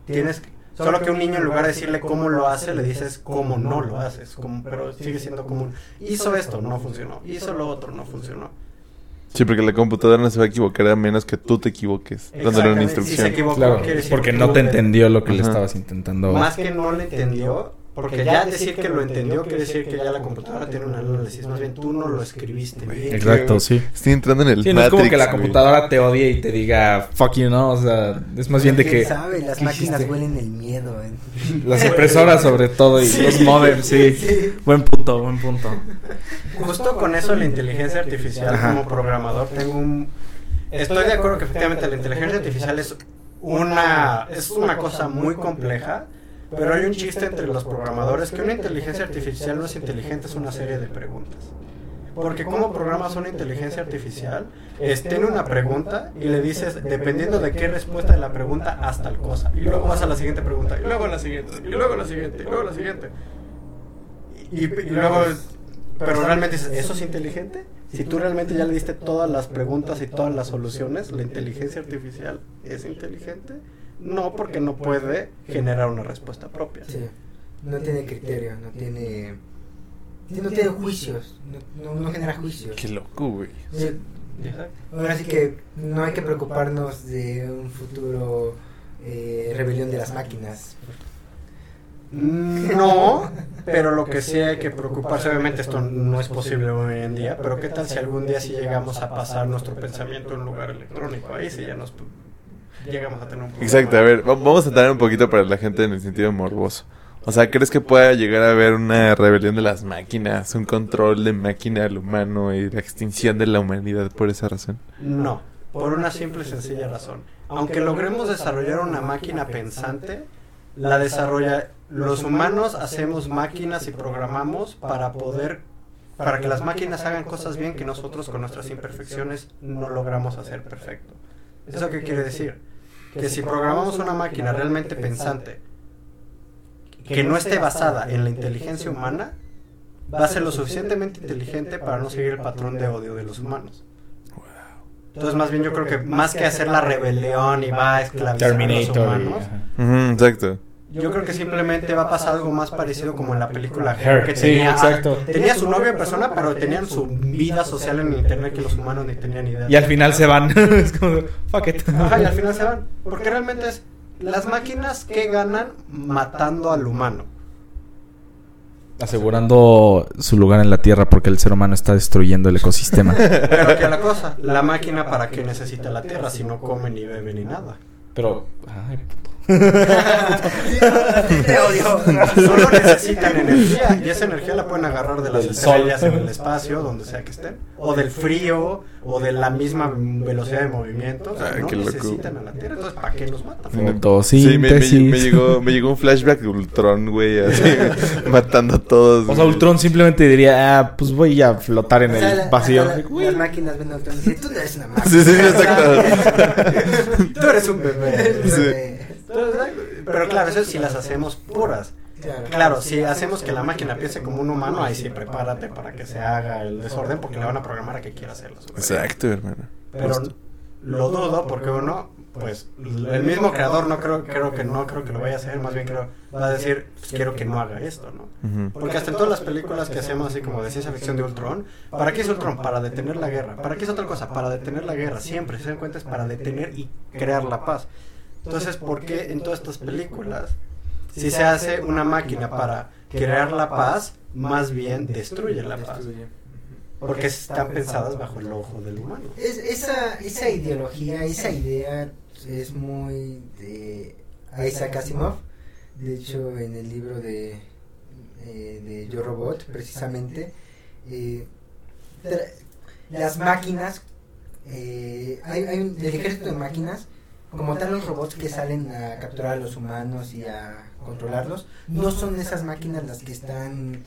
Tienes que- solo que un niño en lugar de decirle cómo lo hace, le dices cómo no lo haces, como, pero sigue siendo común. Hizo esto, no funcionó. Hizo lo otro, no funcionó. Sí, porque la computadora no se va a equivocar a menos que tú te equivoques dándole una Exactamente, si se instrucción. equivocó, Claro, porque que no te entendió lo que le estabas intentando. Más que no le entendió, porque ya decir que lo entendió quiere decir que ya la computadora tiene un análisis. Más bien tú no lo escribiste bien. Exacto, sí. Estoy entrando en el Sí, no es como que la güey. computadora te odie y te diga fuck you, ¿no? O sea, es más bien de ¿Quién que sabe? Las ¿qué máquinas hiciste? huelen el miedo. ¿eh? las impresoras sobre todo y los modems, sí. Sí. Buen punto, buen punto. Justo con eso la inteligencia artificial Ajá. como programador tengo un estoy de acuerdo que efectivamente la inteligencia artificial es una es una cosa muy compleja, pero hay un chiste entre los programadores que una inteligencia artificial no es inteligente, es una serie de preguntas. Porque cómo programas una inteligencia artificial, es, tiene una pregunta y le dices, dependiendo de qué respuesta de la pregunta, haz tal cosa. Y luego vas a la siguiente pregunta, y luego la siguiente, y luego la siguiente, y luego la siguiente. Y, y luego, pero realmente dices, ¿eso es inteligente? Si tú realmente ya le diste todas las preguntas y todas las soluciones, ¿la inteligencia artificial es inteligente? No, porque no puede generar una respuesta propia. Sí. No tiene criterio, no tiene. No tiene juicios, no, no, no genera juicios. Qué loco, güey. Sí, Ahora sí que no hay que preocuparnos de un futuro eh, rebelión de las máquinas. No, pero lo que sí hay que preocuparse, obviamente esto no es posible hoy en día, pero ¿qué tal si algún día sí llegamos a pasar nuestro pensamiento a un lugar electrónico? Ahí sí ya nos llegamos a tener un problema. Exacto, a ver, va- vamos a entrar un poquito para la gente en el sentido morboso. O sea, ¿crees que pueda llegar a haber una rebelión de las máquinas, un control de máquina al humano y la extinción de la humanidad por esa razón? No, por una simple y sencilla razón. Aunque logremos desarrollar una máquina pensante, la desarrolla los humanos hacemos máquinas y programamos para poder para que las máquinas hagan cosas bien que nosotros con nuestras imperfecciones no logramos hacer perfecto. ¿Eso qué quiere decir? Que si programamos una máquina realmente pensante que no esté basada en la inteligencia humana va a ser lo suficientemente inteligente para no seguir el patrón de odio de los humanos. Entonces, más bien yo creo que más que hacer la rebelión y va a esclavizar a los y- humanos, exacto. Yo creo que simplemente va a pasar algo más parecido como en la película Her, que sí, tenía, exacto. tenía su novia en persona, pero tenían su vida social en internet que los humanos ni tenían idea. Y al final se van. es como, fuck it. Ajá, y al final se van. Porque realmente es las máquinas que ganan matando al humano. Asegurando su lugar en la Tierra porque el ser humano está destruyendo el ecosistema. Pero aquí la cosa, la máquina para qué necesita la Tierra si no come ni bebe ni nada. Pero, ay, puto. Te odio. Solo necesitan energía y esa energía la pueden agarrar de las estrellas en el espacio, donde sea que estén, o del frío, o de la misma velocidad de movimiento. O sea, Ay, no qué loco. necesitan a la Tierra, entonces ¿para qué nos matan? Sí, me, Fotosíntesis. me- me llegó, me llegó un flashback de Ultron, güey, así, matando a todos. O sea. Ultron simplemente diría, ah, pues voy a flotar en O sea, el vacío. la- la- las máquinas ven a Ultron y dicen, tú no eres una máquina. Sí, sí, exacto. Tú eres un bebé. Sí. Pero claro, eso es si las hacemos puras. Claro. Claro, si hacemos que la máquina piense como un humano, ahí sí prepárate para que se haga el desorden porque le van a programar a que quiera hacerlo. Exacto, hermano. Pero lo dudo porque uno, pues el mismo creador no creo, creo que no creo que lo vaya a hacer, más bien creo va a decir, pues quiero que no haga esto, ¿no? Porque hasta en todas las películas que hacemos así como de ciencia ficción de Ultron, ¿para qué es Ultron? Para detener la guerra. ¿Para qué es otra cosa? Para detener la guerra. Siempre, si se dan cuenta, es para detener y crear la paz. Entonces, ¿por qué en todas estas películas, si se hace una máquina para crear la paz, más bien destruye la paz? Porque están pensadas bajo el ojo del humano. Es, esa, esa ideología, esa idea es muy de Isaac Asimov. De hecho, en el libro de, eh, de Yo Robot, precisamente, eh, las máquinas, eh, hay, hay un, el ejército de máquinas, como tal los robots que salen a capturar a los humanos y a controlarlos, no son esas máquinas las que están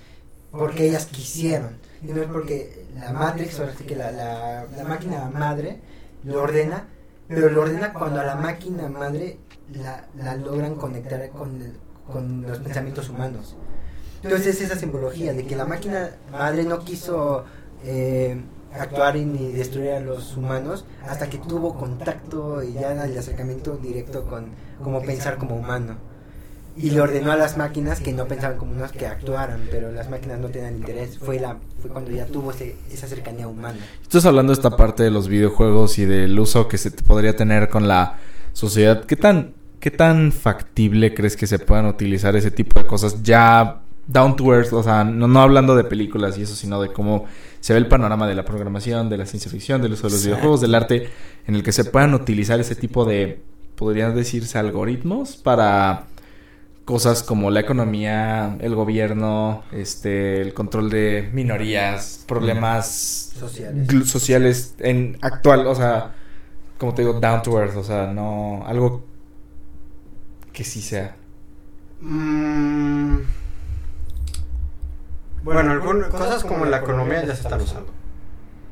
porque ellas quisieron, no es porque la Matrix, ahora sí que la, la, máquina madre lo ordena, pero lo ordena cuando a la máquina madre la, la logran conectar con, el- con los pensamientos humanos. Entonces esa simbología de que la máquina madre no quiso eh, actuar y ni destruir a los humanos hasta que tuvo contacto y ya el acercamiento directo con cómo pensar como humano. Y le ordenó a las máquinas que no pensaban como humanos que actuaran, pero las máquinas no tenían interés. Fue la fue cuando ya tuvo ese, esa cercanía humana. Estás hablando de esta parte de los videojuegos y del uso que se podría tener con la sociedad. ¿Qué tan, qué tan factible crees que se puedan utilizar ese tipo de cosas ya down to earth? O sea, no, no hablando de películas y eso, sino de cómo se ve el panorama de la programación, de la ciencia ficción, del uso de los Exacto. videojuegos, del arte, en el que se puedan utilizar ese tipo de, podrían decirse, algoritmos para cosas como la economía, el gobierno, este, el control de minorías, problemas Sociales. sociales en actual, o sea, como te digo, down to earth, o sea, no algo que sí sea. Mm, bueno, algunas cosas como la economía ya se están usando.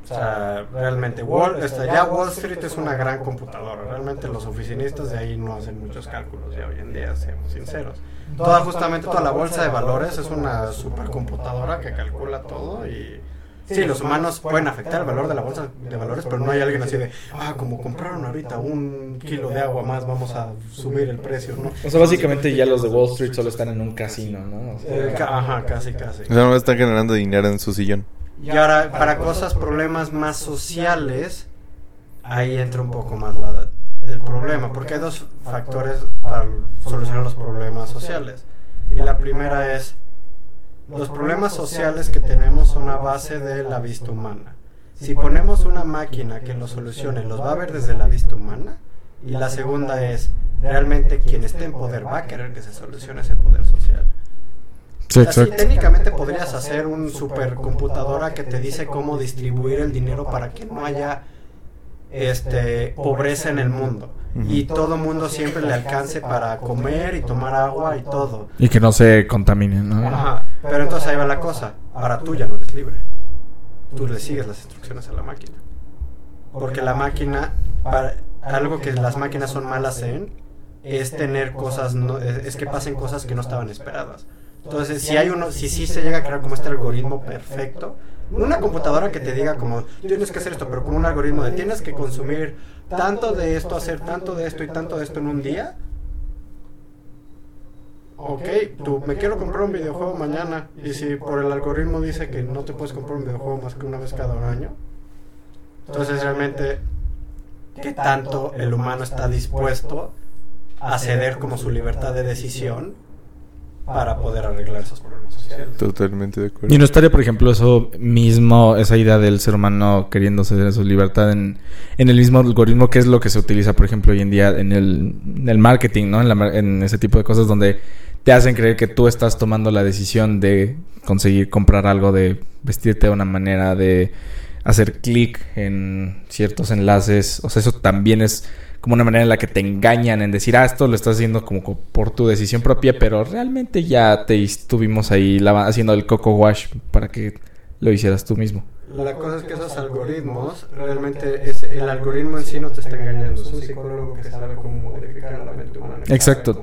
O sea, realmente Wall, esta- ya Wall Street es una gran computadora. Realmente los oficinistas de ahí no hacen muchos cálculos ya hoy en día, seamos sinceros. Toda justamente toda la bolsa de valores es una supercomputadora que calcula todo y sí, los humanos pueden afectar el valor de la bolsa de valores, pero no hay alguien así de, ah, como compraron ahorita un kilo de agua más, vamos a subir el precio, ¿no? O sea, básicamente ya los de Wall Street solo están en un casino, ¿no? O sea, Eh, Ajá, casi, casi. O sea, no están generando dinero en su sillón. Y ahora, para cosas, problemas más sociales, ahí entra un poco más la, el problema, porque hay dos factores para solucionar los problemas sociales. Y la primera es, los problemas sociales que tenemos son a base de la vista humana. Si ponemos una máquina que los solucione, los va a ver desde la vista humana. Y la segunda es, realmente quien esté en poder va a querer que se solucione ese poder social. Sí, Así, técnicamente podrías hacer un supercomputadora que te dice cómo distribuir el dinero para que no haya este pobreza en el mundo y todo mundo siempre le alcance para comer y tomar agua y todo. Y que no se contaminen, ¿no? Ajá, pero entonces ahí va la cosa. Ahora tú ya no eres libre. Tú le sigues las instrucciones a la máquina. Porque la máquina, para, algo que las máquinas son malas en, es tener cosas, no, es, es que pasen cosas que no estaban esperadas. Entonces, si hay uno, si sí se llega a crear como este algoritmo perfecto, una computadora que te diga como tienes que hacer esto, pero como un algoritmo de tienes que consumir tanto de esto, hacer tanto de esto y tanto de esto en un día. Ok, tú me quiero comprar un videojuego mañana y si por el algoritmo dice que no te puedes comprar un videojuego más que una vez cada un año, entonces realmente qué tanto el humano está dispuesto a ceder como su libertad de decisión para poder arreglar esos problemas sociales. Totalmente de acuerdo. Y no estaría, por ejemplo, eso mismo, esa idea del ser humano queriendo ceder su libertad en, en el mismo algoritmo que es lo que se utiliza, por ejemplo, hoy en día en el, en el marketing, ¿no? En, la mar- en ese tipo de cosas donde te hacen creer que tú estás tomando la decisión de conseguir comprar algo, de vestirte de una manera, de hacer clic en ciertos enlaces. O sea, eso también es como una manera en la que te engañan en decir, ah, esto lo estás haciendo como co- por tu decisión propia, pero realmente ya te estuvimos ahí haciendo el coco wash para que lo hicieras tú mismo. La cosa es que esos algoritmos, realmente es, el algoritmo en sí no te está engañando. Es un psicólogo que sabe cómo modificar la mente humana. Exacto.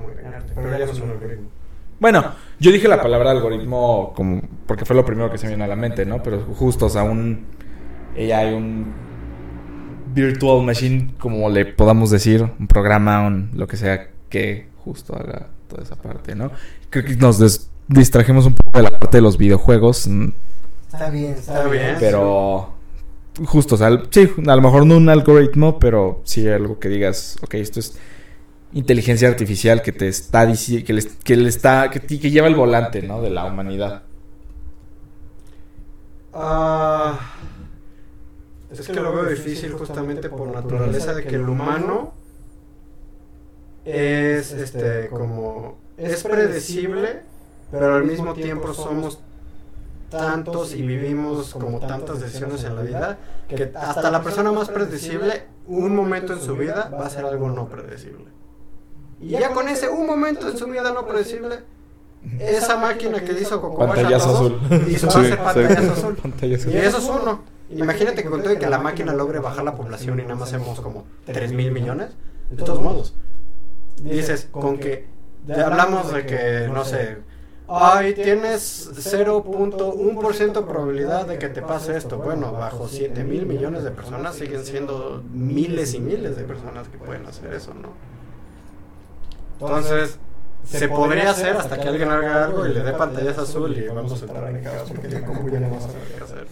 Pero ya no es un algoritmo. Bueno, yo dije la palabra algoritmo como porque fue lo primero que se me vino a la mente, ¿no? Pero justo, o sea, un AI, un virtual machine, como le podamos decir, un programa, un lo que sea que justo haga toda esa parte, ¿no? Creo que nos des- distrajimos un poco de la parte de los videojuegos, mm, Está bien, está, Está bien. pero justo, o sea, sí, a lo mejor no un algoritmo, pero sí algo que digas, ok, esto es inteligencia artificial que te está diciendo, que, les- que le está, que, que lleva el volante, ¿no? De la humanidad. Ah, es que lo veo difícil justamente por naturaleza de que el humano es este como es predecible, pero al mismo tiempo somos tantos y vivimos como tantas decisiones en la vida que hasta la persona más predecible un momento en su vida va a ser algo no predecible. Y ya con ese un momento en su vida no predecible, esa máquina que hizo Coco Pantallazo azul. hizo Sí, azul. Y eso es uno. Imagínate que con todo y que la máquina logre bajar la población y nada más hacemos como 3 mil millones. De todos modos, dices, con que ya hablamos de que, no sé, ay, tienes 0.1% probabilidad de que te pase esto. Bueno, bajo 7 mil millones de personas siguen siendo miles y miles de personas que pueden hacer eso, ¿no? Entonces, se podría hacer hasta que alguien haga algo y le dé pantallazo azul y vamos a entrar en caos porque el compu ya no va a saber qué hacer.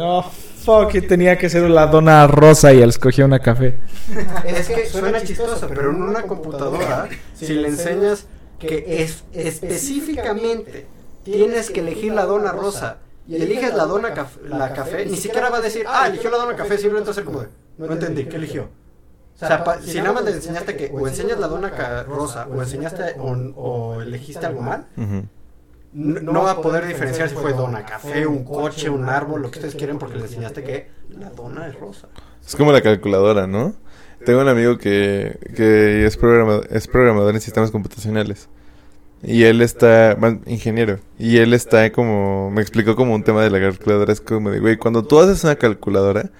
Oh, fuck, tenía que ser la dona rosa y él escogió una café. Es que suena chistoso, pero en una computadora, si le enseñas que es específicamente tienes que elegir la dona rosa y eliges la dona caf- la café, ni siquiera va a decir, ah, eligió la dona café, simplemente va a ser como de, no entendí, ¿qué eligió? O sea, pa- si nada más le enseñaste que o enseñas la dona rosa o enseñaste o, o elegiste algo mal, Ujú. no, no va a poder diferenciar si fue dona café, un coche, un árbol, lo que ustedes quieren porque le enseñaste que la dona es rosa. Es como la calculadora, ¿no? Tengo un amigo que, que es, programa, es programador en sistemas computacionales. Y él está, más ingeniero. Y él está como, me explicó como un tema de la calculadora. Es como de, güey, cuando tú haces una calculadora,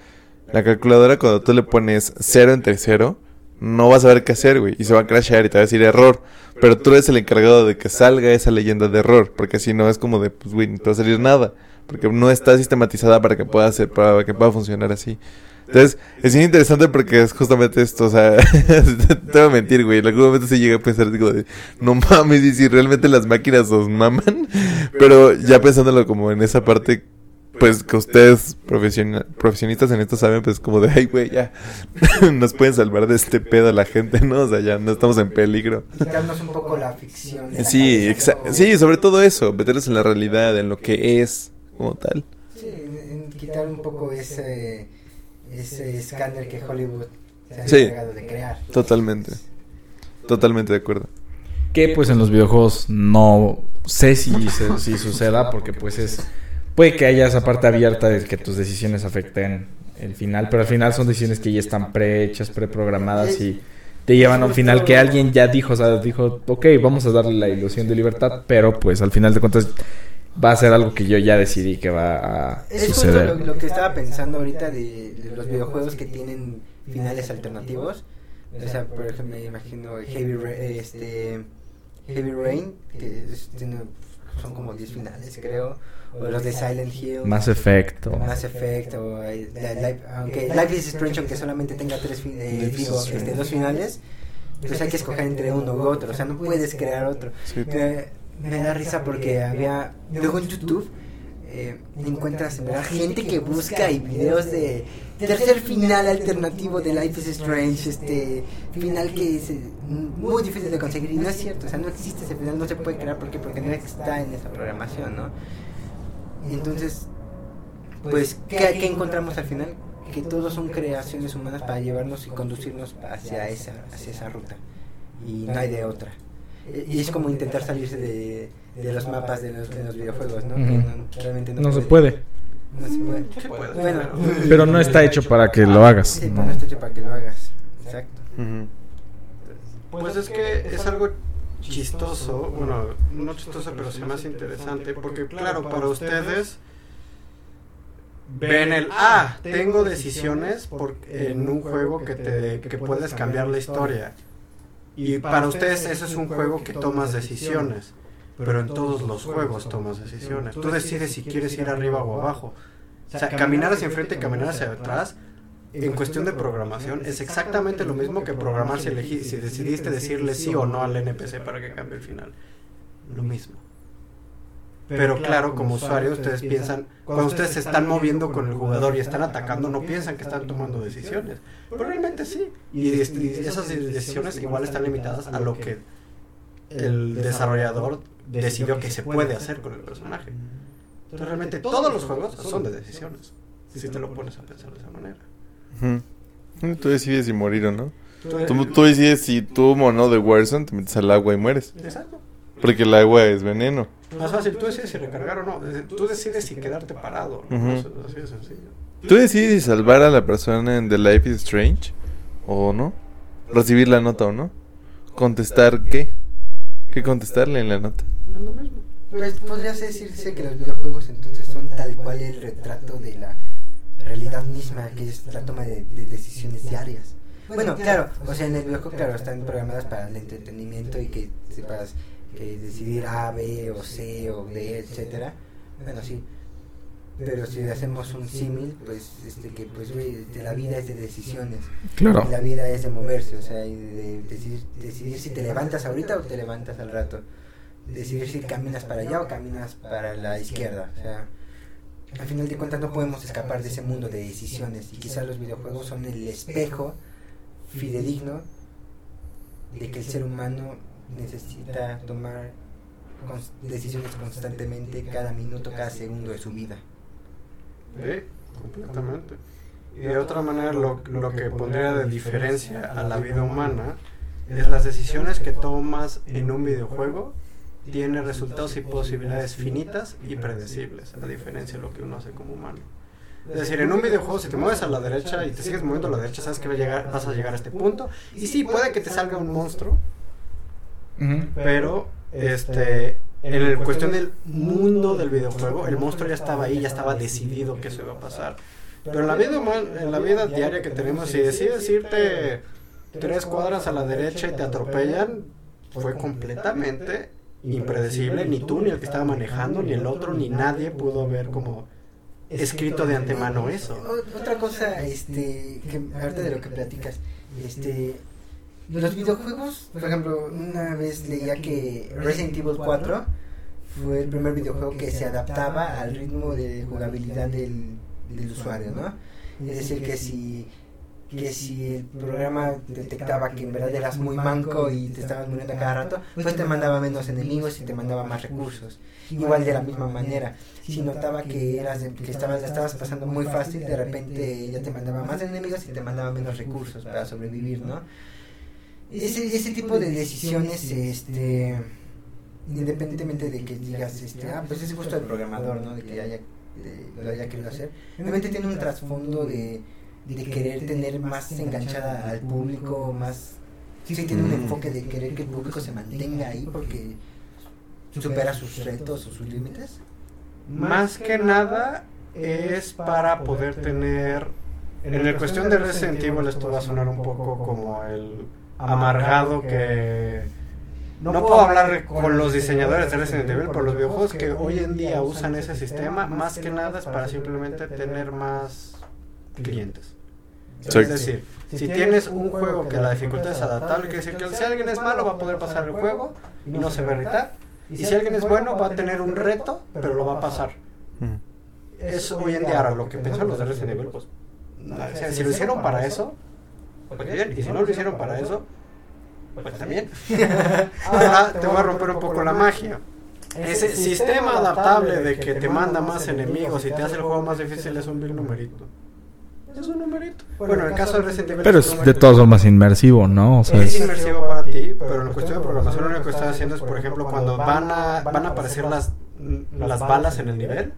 la calculadora cuando tú le pones cero entre cero, no vas a ver qué hacer, güey. Y se va a crashear y te va a decir error. Pero tú eres el encargado de que salga esa leyenda de error. Porque si no es como de, pues, güey, no te va a salir nada. Porque no está sistematizada para que pueda hacer, para que pueda funcionar así. Entonces, es interesante porque es justamente esto, o sea, te voy a mentir, güey, en algún momento se llega a pensar, digo, de, no mames, y si realmente las máquinas os maman, pero ya pensándolo como en esa parte, pues que ustedes profesiona- profesionistas en esto saben, pues como de, ay, güey, ya, nos pueden salvar de este pedo a la gente, ¿no? O sea, ya no estamos en peligro. Quitarnos un poco la ficción. la Sí, cabeza, sí, sobre todo eso, meterlos en la realidad, en lo que es, como tal. Sí, en- quitar un poco ese, ese escáner que Hollywood se ha Sí. encargado de crear. Totalmente. Totalmente de acuerdo. Que pues en los videojuegos no sé si, se- si suceda porque pues es... Puede que haya esa parte abierta de que tus decisiones afecten el final, pero al final son decisiones que ya están prehechas, preprogramadas y te llevan a un final que alguien ya dijo, o sea, dijo, ok, vamos a darle la ilusión de libertad, pero pues al final de cuentas va a ser algo que yo ya decidí que va a Es justo suceder. lo, lo que estaba pensando ahorita de, de los videojuegos que tienen finales alternativos. O sea, por ejemplo, me imagino Heavy Rain, este, Heavy Rain, que es- tiene, son como 10 finales, creo. O los de Silent Hill. Mass Effect. o- Mass Effect o aunque Life is Strange aunque solamente tenga tres eh, digo, este, dos finales pues hay que escoger entre uno u otro o sea no puedes crear otro Sí. me, me da risa porque había luego en YouTube eh, encuentras en verdad gente que busca y videos de tercer final alternativo de Life is Strange este final que es eh, muy difícil de conseguir y no es cierto o sea no existe ese final no se puede crear ¿por qué? porque no está en esa programación no entonces pues ¿qué, qué encontramos al final? Que todos son creaciones humanas para llevarnos y conducirnos hacia esa, hacia esa ruta. Y no hay de otra. E- Y es como intentar salirse de, de los mapas de los, de los videojuegos, ¿no? Que no- realmente no, No se puede. No se puede. Sí puede, Bueno, Pero no está hecho para que lo hagas. Sí, no está hecho para que lo hagas. Exacto. Ujú. Pues es que es algo chistoso, bueno, no chistoso, pero sí más interesante, porque claro, para ustedes ven el, ah, tengo decisiones por, en un juego que, te, que puedes cambiar la historia. Y para ustedes eso es un juego que tomas decisiones, pero en todos los juegos tomas decisiones. Tú decides si quieres ir arriba o abajo. O sea, caminar hacia enfrente y caminar hacia atrás en cuestión de programación es exactamente lo mismo que programar si, elegí- si decidiste decirle sí o no al NPC para que cambie el final. Lo mismo. Pero claro, como usuario, ustedes piensan, cuando ustedes se están moviendo con el jugador y están atacando, no piensan que están tomando decisiones. Pero realmente sí. Y esas decisiones igual están limitadas a lo que el desarrollador decidió que se puede hacer con el personaje. Entonces realmente todos los juegos son de decisiones. Si te lo pones a pensar de esa manera. Tú decides si morir o no. Tú- Tú, tú decides si tú, mono de Warzone, te metes al agua y mueres. Exacto. Porque el agua es veneno. Más fácil, tú decides si recargar o no. Tú decides si quedarte parado. ¿no? Ujú. Eso- Así de sencillo. ¿Tú decides si salvar a la persona en The Life is Strange o no? ¿Recibir la nota o no? ¿Contestar qué? ¿Qué contestarle en la nota? Es lo mismo. Pues podría decirse que los videojuegos entonces son tal cual el retrato de la realidad misma, que es la toma de, de decisiones diarias. Bueno, claro, o sea, en el videojuego, claro, están programadas para el entretenimiento y que sepas que decidir A, B o C o D, etcétera. Bueno, sí. Pero si hacemos un símil, pues, este, que pues, güey, de la vida es de decisiones. Claro. Y la vida es de moverse, o sea, y de decidir, decidir si te levantas ahorita o te levantas al rato. Decidir si caminas para allá o caminas para la izquierda. O sea, al final de cuentas no podemos escapar de ese mundo de decisiones. Y quizás los videojuegos son el espejo fidedigno de que el ser humano necesita tomar decisiones constantemente cada minuto, cada segundo de su vida. Sí, completamente. Y de otra manera, lo, lo que pondría de diferencia a la vida humana es las decisiones que tomas en un videojuego tienen resultados y posibilidades finitas y predecibles, a diferencia de lo que uno hace como humano. Es decir, en un videojuego, si te mueves a la derecha y te sigues moviendo a la derecha, sabes que va a llegar, vas a llegar a este punto. Y sí, puede que te salga un monstruo, pero este en el cuestión del mundo del videojuego el monstruo ya estaba ahí ya estaba decidido que eso iba a pasar pero en la vida en la vida diaria que tenemos si decides irte tres cuadras a la derecha y te atropellan fue completamente impredecible ni tú ni el que estaba manejando ni el otro ni nadie pudo haber como escrito de antemano eso Otra cosa, este, que ahorita de lo que platicas, este, los videojuegos, por ejemplo, una vez leía que Resident Evil 4 fue el primer videojuego que se adaptaba al ritmo de jugabilidad del, del usuario, ¿no? Es decir, que si que si el programa detectaba que en verdad eras muy manco y te estabas muriendo a cada rato, pues te mandaba menos enemigos y te mandaba más recursos. Igual de la misma manera, si notaba que eras que estabas la estabas pasando muy fácil, de repente ya te mandaba más enemigos y te mandaba menos recursos para sobrevivir, ¿no? Ese, ese tipo de decisiones, este, independientemente de que digas, este, ah, pues es gusto del programador, ¿no? De que haya, de- lo haya querido hacer, realmente tiene un trasfondo de, de querer tener más enganchada al público, más, sí, tiene un enfoque de querer que el público se mantenga ahí porque supera sus retos o sus límites. Más que nada es para poder tener En la cuestión de Resident Evil esto va a sonar un poco como el amargado que... No puedo hablar con los diseñadores de Resident Evil por los videojuegos que hoy en día usan ese sistema, más que nada es para simplemente tener más clientes. Es decir, si tienes un juego que la dificultad es adaptable, quiere decir que si alguien es malo va a poder pasar el juego y no se va a irritar. Y si alguien es bueno va a tener un reto, pero lo va a pasar. Es hoy en día ahora lo que piensan los de Resident Evil, pues nada, o sea, si lo hicieron para eso, pues bien, y si no lo hicieron para eso, pues también. Ahora te voy a romper un poco la magia. Ese sistema adaptable de que te manda más enemigos y te hace el juego más difícil es un vil numerito. Es un numerito. Bueno, en el caso de Resident Evil Pero es de numerito. todas formas inmersivo, ¿no? O sea, Es es- inmersivo para ti, pero en cuestión de programación lo único que estás haciendo es, por ejemplo, cuando van a, van a aparecer las, las balas en el nivel,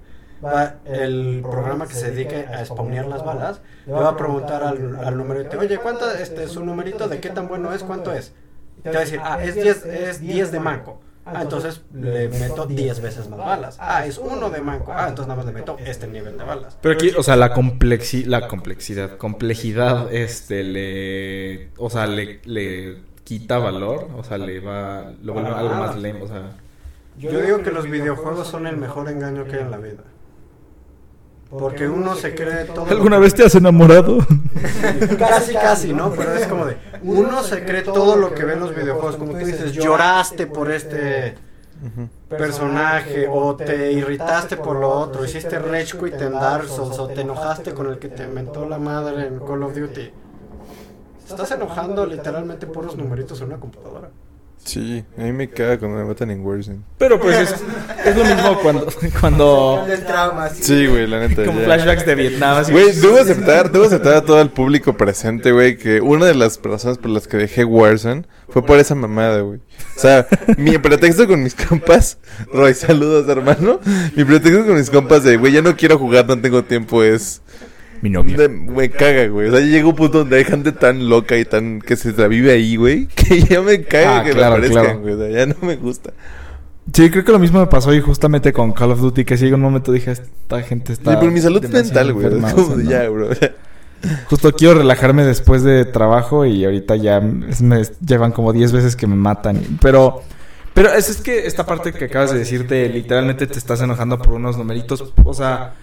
va el programa que se dedique a spawnear las balas, le va a preguntar al, al numerito, oye, ¿cuánto este, es su numerito? ¿De qué tan bueno es? ¿Cuánto es? Y te va a decir, ah, es 10, es 10 de manco. Ah, entonces le meto 10 veces más balas. Ah, es uno de manco. Ah, entonces nada más le meto este nivel de balas. Pero aquí, o sea, la complexi la complexidad, complejidad, este, le, o sea, le, le quita valor, o sea, le va, lo vuelve algo más lento, o sea, Yo digo que los videojuegos son el mejor engaño que hay en la vida. Porque uno se cree todo. ¿alguna vez te has enamorado? Casi, casi, ¿no? Pero es como de. Uno se cree todo lo que ve en los videojuegos. Como tú dices, lloraste por este personaje, o te irritaste por lo otro, hiciste rage quit en Dark Souls, o te enojaste con el que te inventó la madre en Call of Duty. Estás enojando literalmente por los numeritos en una computadora. Sí, a mí me caga cuando me matan en Warzone. Pero pues es, es lo mismo cuando, cuando, El trauma, sí. Sí, güey, la neta. como ya. flashbacks de Vietnam, así. Güey, debo aceptar, debo aceptar a todo el público presente, güey, que una de las razones por las que dejé Warzone fue por esa mamada, güey. O sea, mi pretexto con mis compas, Roy, saludos, hermano. Mi pretexto con mis compas de, güey, ya no quiero jugar, no tengo tiempo, es... Mi novio. de- Me caga, güey. O sea, llega un punto donde hay gente tan loca y tan que se vive ahí, güey, que ya me caga Ah, que claro, me aparezcan, claro. güey. O sea, ya no me gusta. Sí, creo que lo mismo me pasó y justamente con Call of Duty, que sí, en un momento dije, esta gente está... Sí, pero mi salud mental, güey. Es como no. ya, bro. Justo quiero relajarme después de trabajo y ahorita ya me llevan como 10 veces que me matan. Pero, pero es, es que esta parte que acabas de decirte, literalmente te estás enojando por unos numeritos. O sea,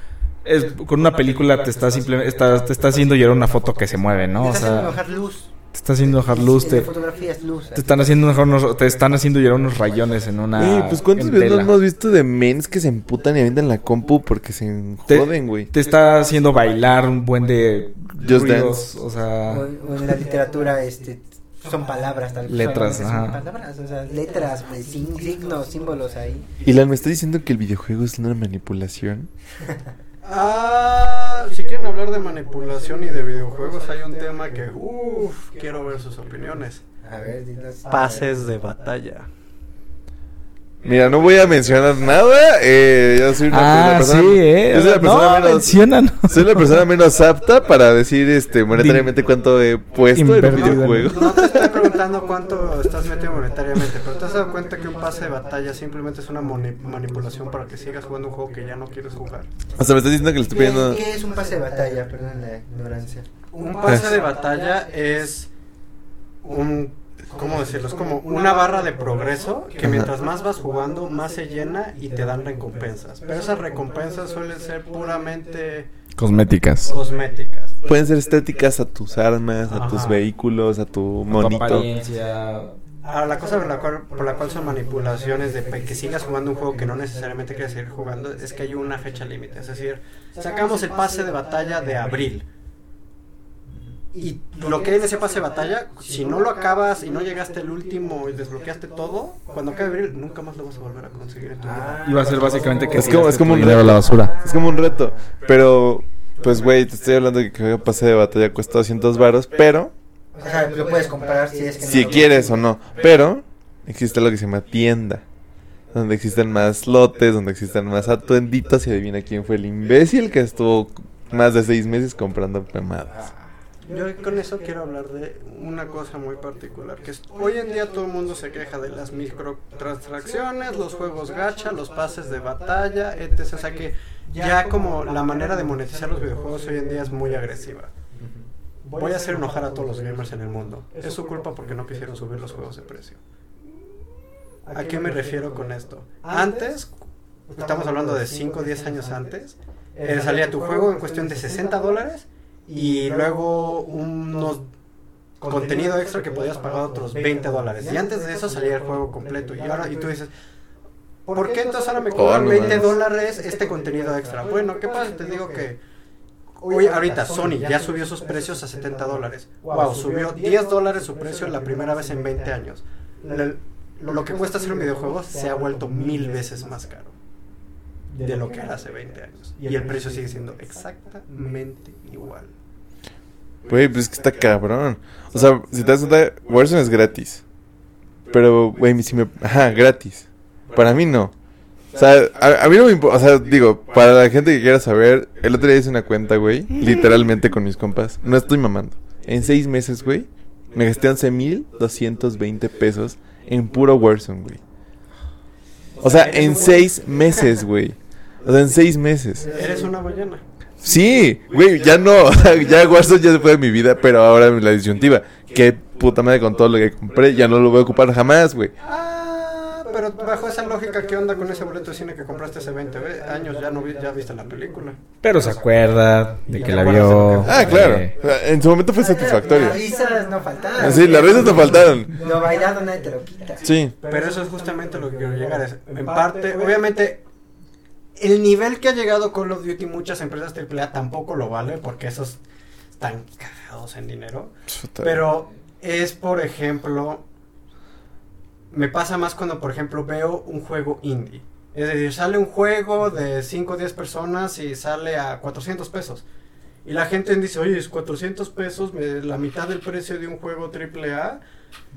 es, con una película te está simplemente, está, te está haciendo llorar una foto que se mueve, ¿no? Te O está haciendo sea, luz. te está haciendo enojar luz, te, luz. te están haciendo unos, te están haciendo llorar unos rayones en una. Pues ¿cuántos videos no hemos visto de mens que se emputan y avientan la compu porque se Te- joden, güey? Te está haciendo bailar un buen de Just ruidos, Dance. o sea, o en la literatura, este, son palabras tal Letras, son ajá. palabras, o sea, letras, pues, sin- signos, símbolos ahí. Y la me está diciendo que el videojuego es una manipulación. Ah, si quieren hablar de manipulación y de videojuegos, hay un tema que, uff, quiero ver sus opiniones. A ver, dinos. Pases de batalla. Mira, no voy a mencionar nada. Eh, yo soy una, Ah, persona, sí, eh. yo soy la persona no, menos, soy la persona menos apta para decir este monetariamente cuánto he puesto en un videojuego. No te estoy preguntando cuánto estás metiendo monetariamente, pero te has dado cuenta que un pase de batalla simplemente es una manipulación para que sigas jugando un juego que ya no quieres jugar. O sea, me estás diciendo que le estoy ¿Qué, pidiendo. qué es un pase de batalla? Perdón la ignorancia. Un pase de batalla es un, ¿cómo decirlo? Es como una barra de progreso que mientras más vas jugando, más se llena y te dan recompensas. Pero esas recompensas suelen ser puramente Cosméticas. cosméticas. Pueden ser estéticas a tus armas, a tus vehículos, a tu Tu monito. apariencia. Ahora, la cosa por la, cual, por la cual son manipulaciones de que sigas jugando un juego que no necesariamente quieres seguir jugando es que hay una fecha límite. Es decir, sacamos el pase de batalla de abril. Y lo que hay en ese pase de batalla, si no lo acabas y no llegaste al último y desbloqueaste todo, cuando acabe abril nunca más lo vas a volver a conseguir en tu vida. Iba a ser básicamente que Es como- es como un reto. la basura. Es como un reto. Pero, pues, güey, te estoy hablando de que el pase de batalla cuesta 200 varos, pero O sea, lo puedes comprar si es que si no- quieres o no. Pero existe lo que se llama tienda. Donde existen más lotes, donde existen más atuenditos. Y adivina quién fue el imbécil que estuvo más de seis meses comprando mamadas. Yo con eso quiero hablar de una cosa muy particular, que es, hoy en día todo el mundo se queja de las microtransacciones, los juegos gacha, los pases de batalla, etc. O sea que ya como la manera de monetizar los videojuegos hoy en día es muy agresiva. voy a hacer enojar a todos los gamers en el mundo. Es su culpa porque no quisieron subir los juegos de precio. ¿A qué me refiero con esto? Antes, estamos hablando de 5 o 10 años antes, eh, salía tu juego en cuestión de 60 dólares y luego unos contenido extra que podías pagar otros 20 dólares. Y antes de eso salía el juego completo. Y ahora, y tú dices, ¿por qué entonces ahora me cobran 20 dólares este contenido extra? Bueno, ¿qué pasa? Te digo que hoy, ahorita Sony ya subió sus precios a 70 dólares. Wow, subió 10 dólares su precio la primera vez en 20 años. Lo que cuesta hacer un videojuego se ha vuelto mil veces más caro de lo que era hace 20 años. Y el precio sigue siendo exactamente igual. Güey, pues es que está cabrón. O sea, si te das cuenta, Warzone es gratis. Pero, güey, si me... Ajá, gratis. Para mí no. O sea, a, mí no me importa. O sea, digo, para la gente que quiera saber, el otro día hice una cuenta, güey, literalmente con mis compas. No estoy mamando. En seis meses, güey, me gasté 11.220 pesos en puro Warzone, güey. O sea, en seis meses, güey. O sea, en seis meses. Eres una ballena. Sí, güey, ya no. ya Warzone ya se fue de mi vida, pero ahora la disyuntiva. Qué puta madre con todo lo que compré, ya no lo voy a ocupar jamás, güey. Ah, pero bajo esa lógica, ¿qué onda con ese boleto de cine que compraste hace 20 años? Ya no ya viste la película. Pero se acuerda de que la vio. Ah, claro. En su momento fue satisfactorio. Las risas no faltaron. Sí, las risas no faltaron. Lo bailado nadie te lo quita. Sí. Pero eso es justamente lo que quiero llegar. Es, en parte, obviamente el nivel que ha llegado Call of Duty muchas empresas AAA tampoco lo vale porque esos están cagados en dinero. Pero es, por ejemplo, me pasa más cuando, por ejemplo, veo un juego indie. Es decir, sale un juego de 5 o 10 personas y sale a 400 pesos. Y la gente dice, oye, es 400 pesos, la mitad del precio de un juego AAA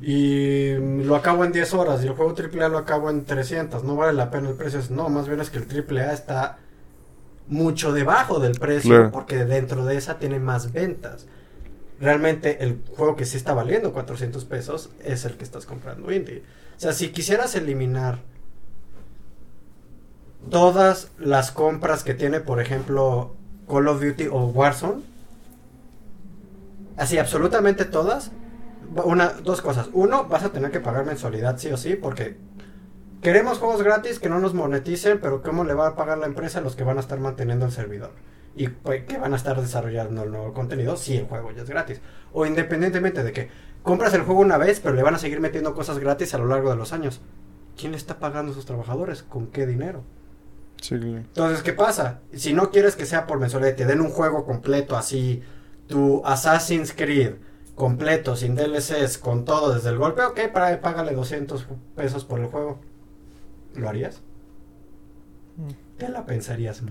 y lo acabo en 10 horas y el juego AAA lo acabo en 300. No vale la pena el precio. No, más bien es que el AAA está mucho debajo del precio porque dentro de esa tiene más ventas. Realmente el juego que sí está valiendo 400 pesos es el que estás comprando indie. O sea, si quisieras eliminar todas las compras que tiene, por ejemplo, Call of Duty o Warzone, así absolutamente todas, una, dos cosas. Uno, vas a tener que pagar mensualidad sí o sí, porque queremos juegos gratis que no nos moneticen, pero ¿cómo le va a pagar la empresa a los que van a estar manteniendo el servidor? Y pues, que van a estar desarrollando el nuevo contenido si el juego ya es gratis. O independientemente de que compras el juego una vez, pero le van a seguir metiendo cosas gratis a lo largo de los años. ¿Quién le está pagando a sus trabajadores? ¿Con qué dinero? Entonces, ¿qué pasa? Si no quieres que sea por mensualidad, te den un juego completo así, tu Assassin's Creed, completo, sin DLCs, con todo desde el golpe, ok, para, págale 200 pesos por el juego. ¿Lo harías? Mm. Te la pensarías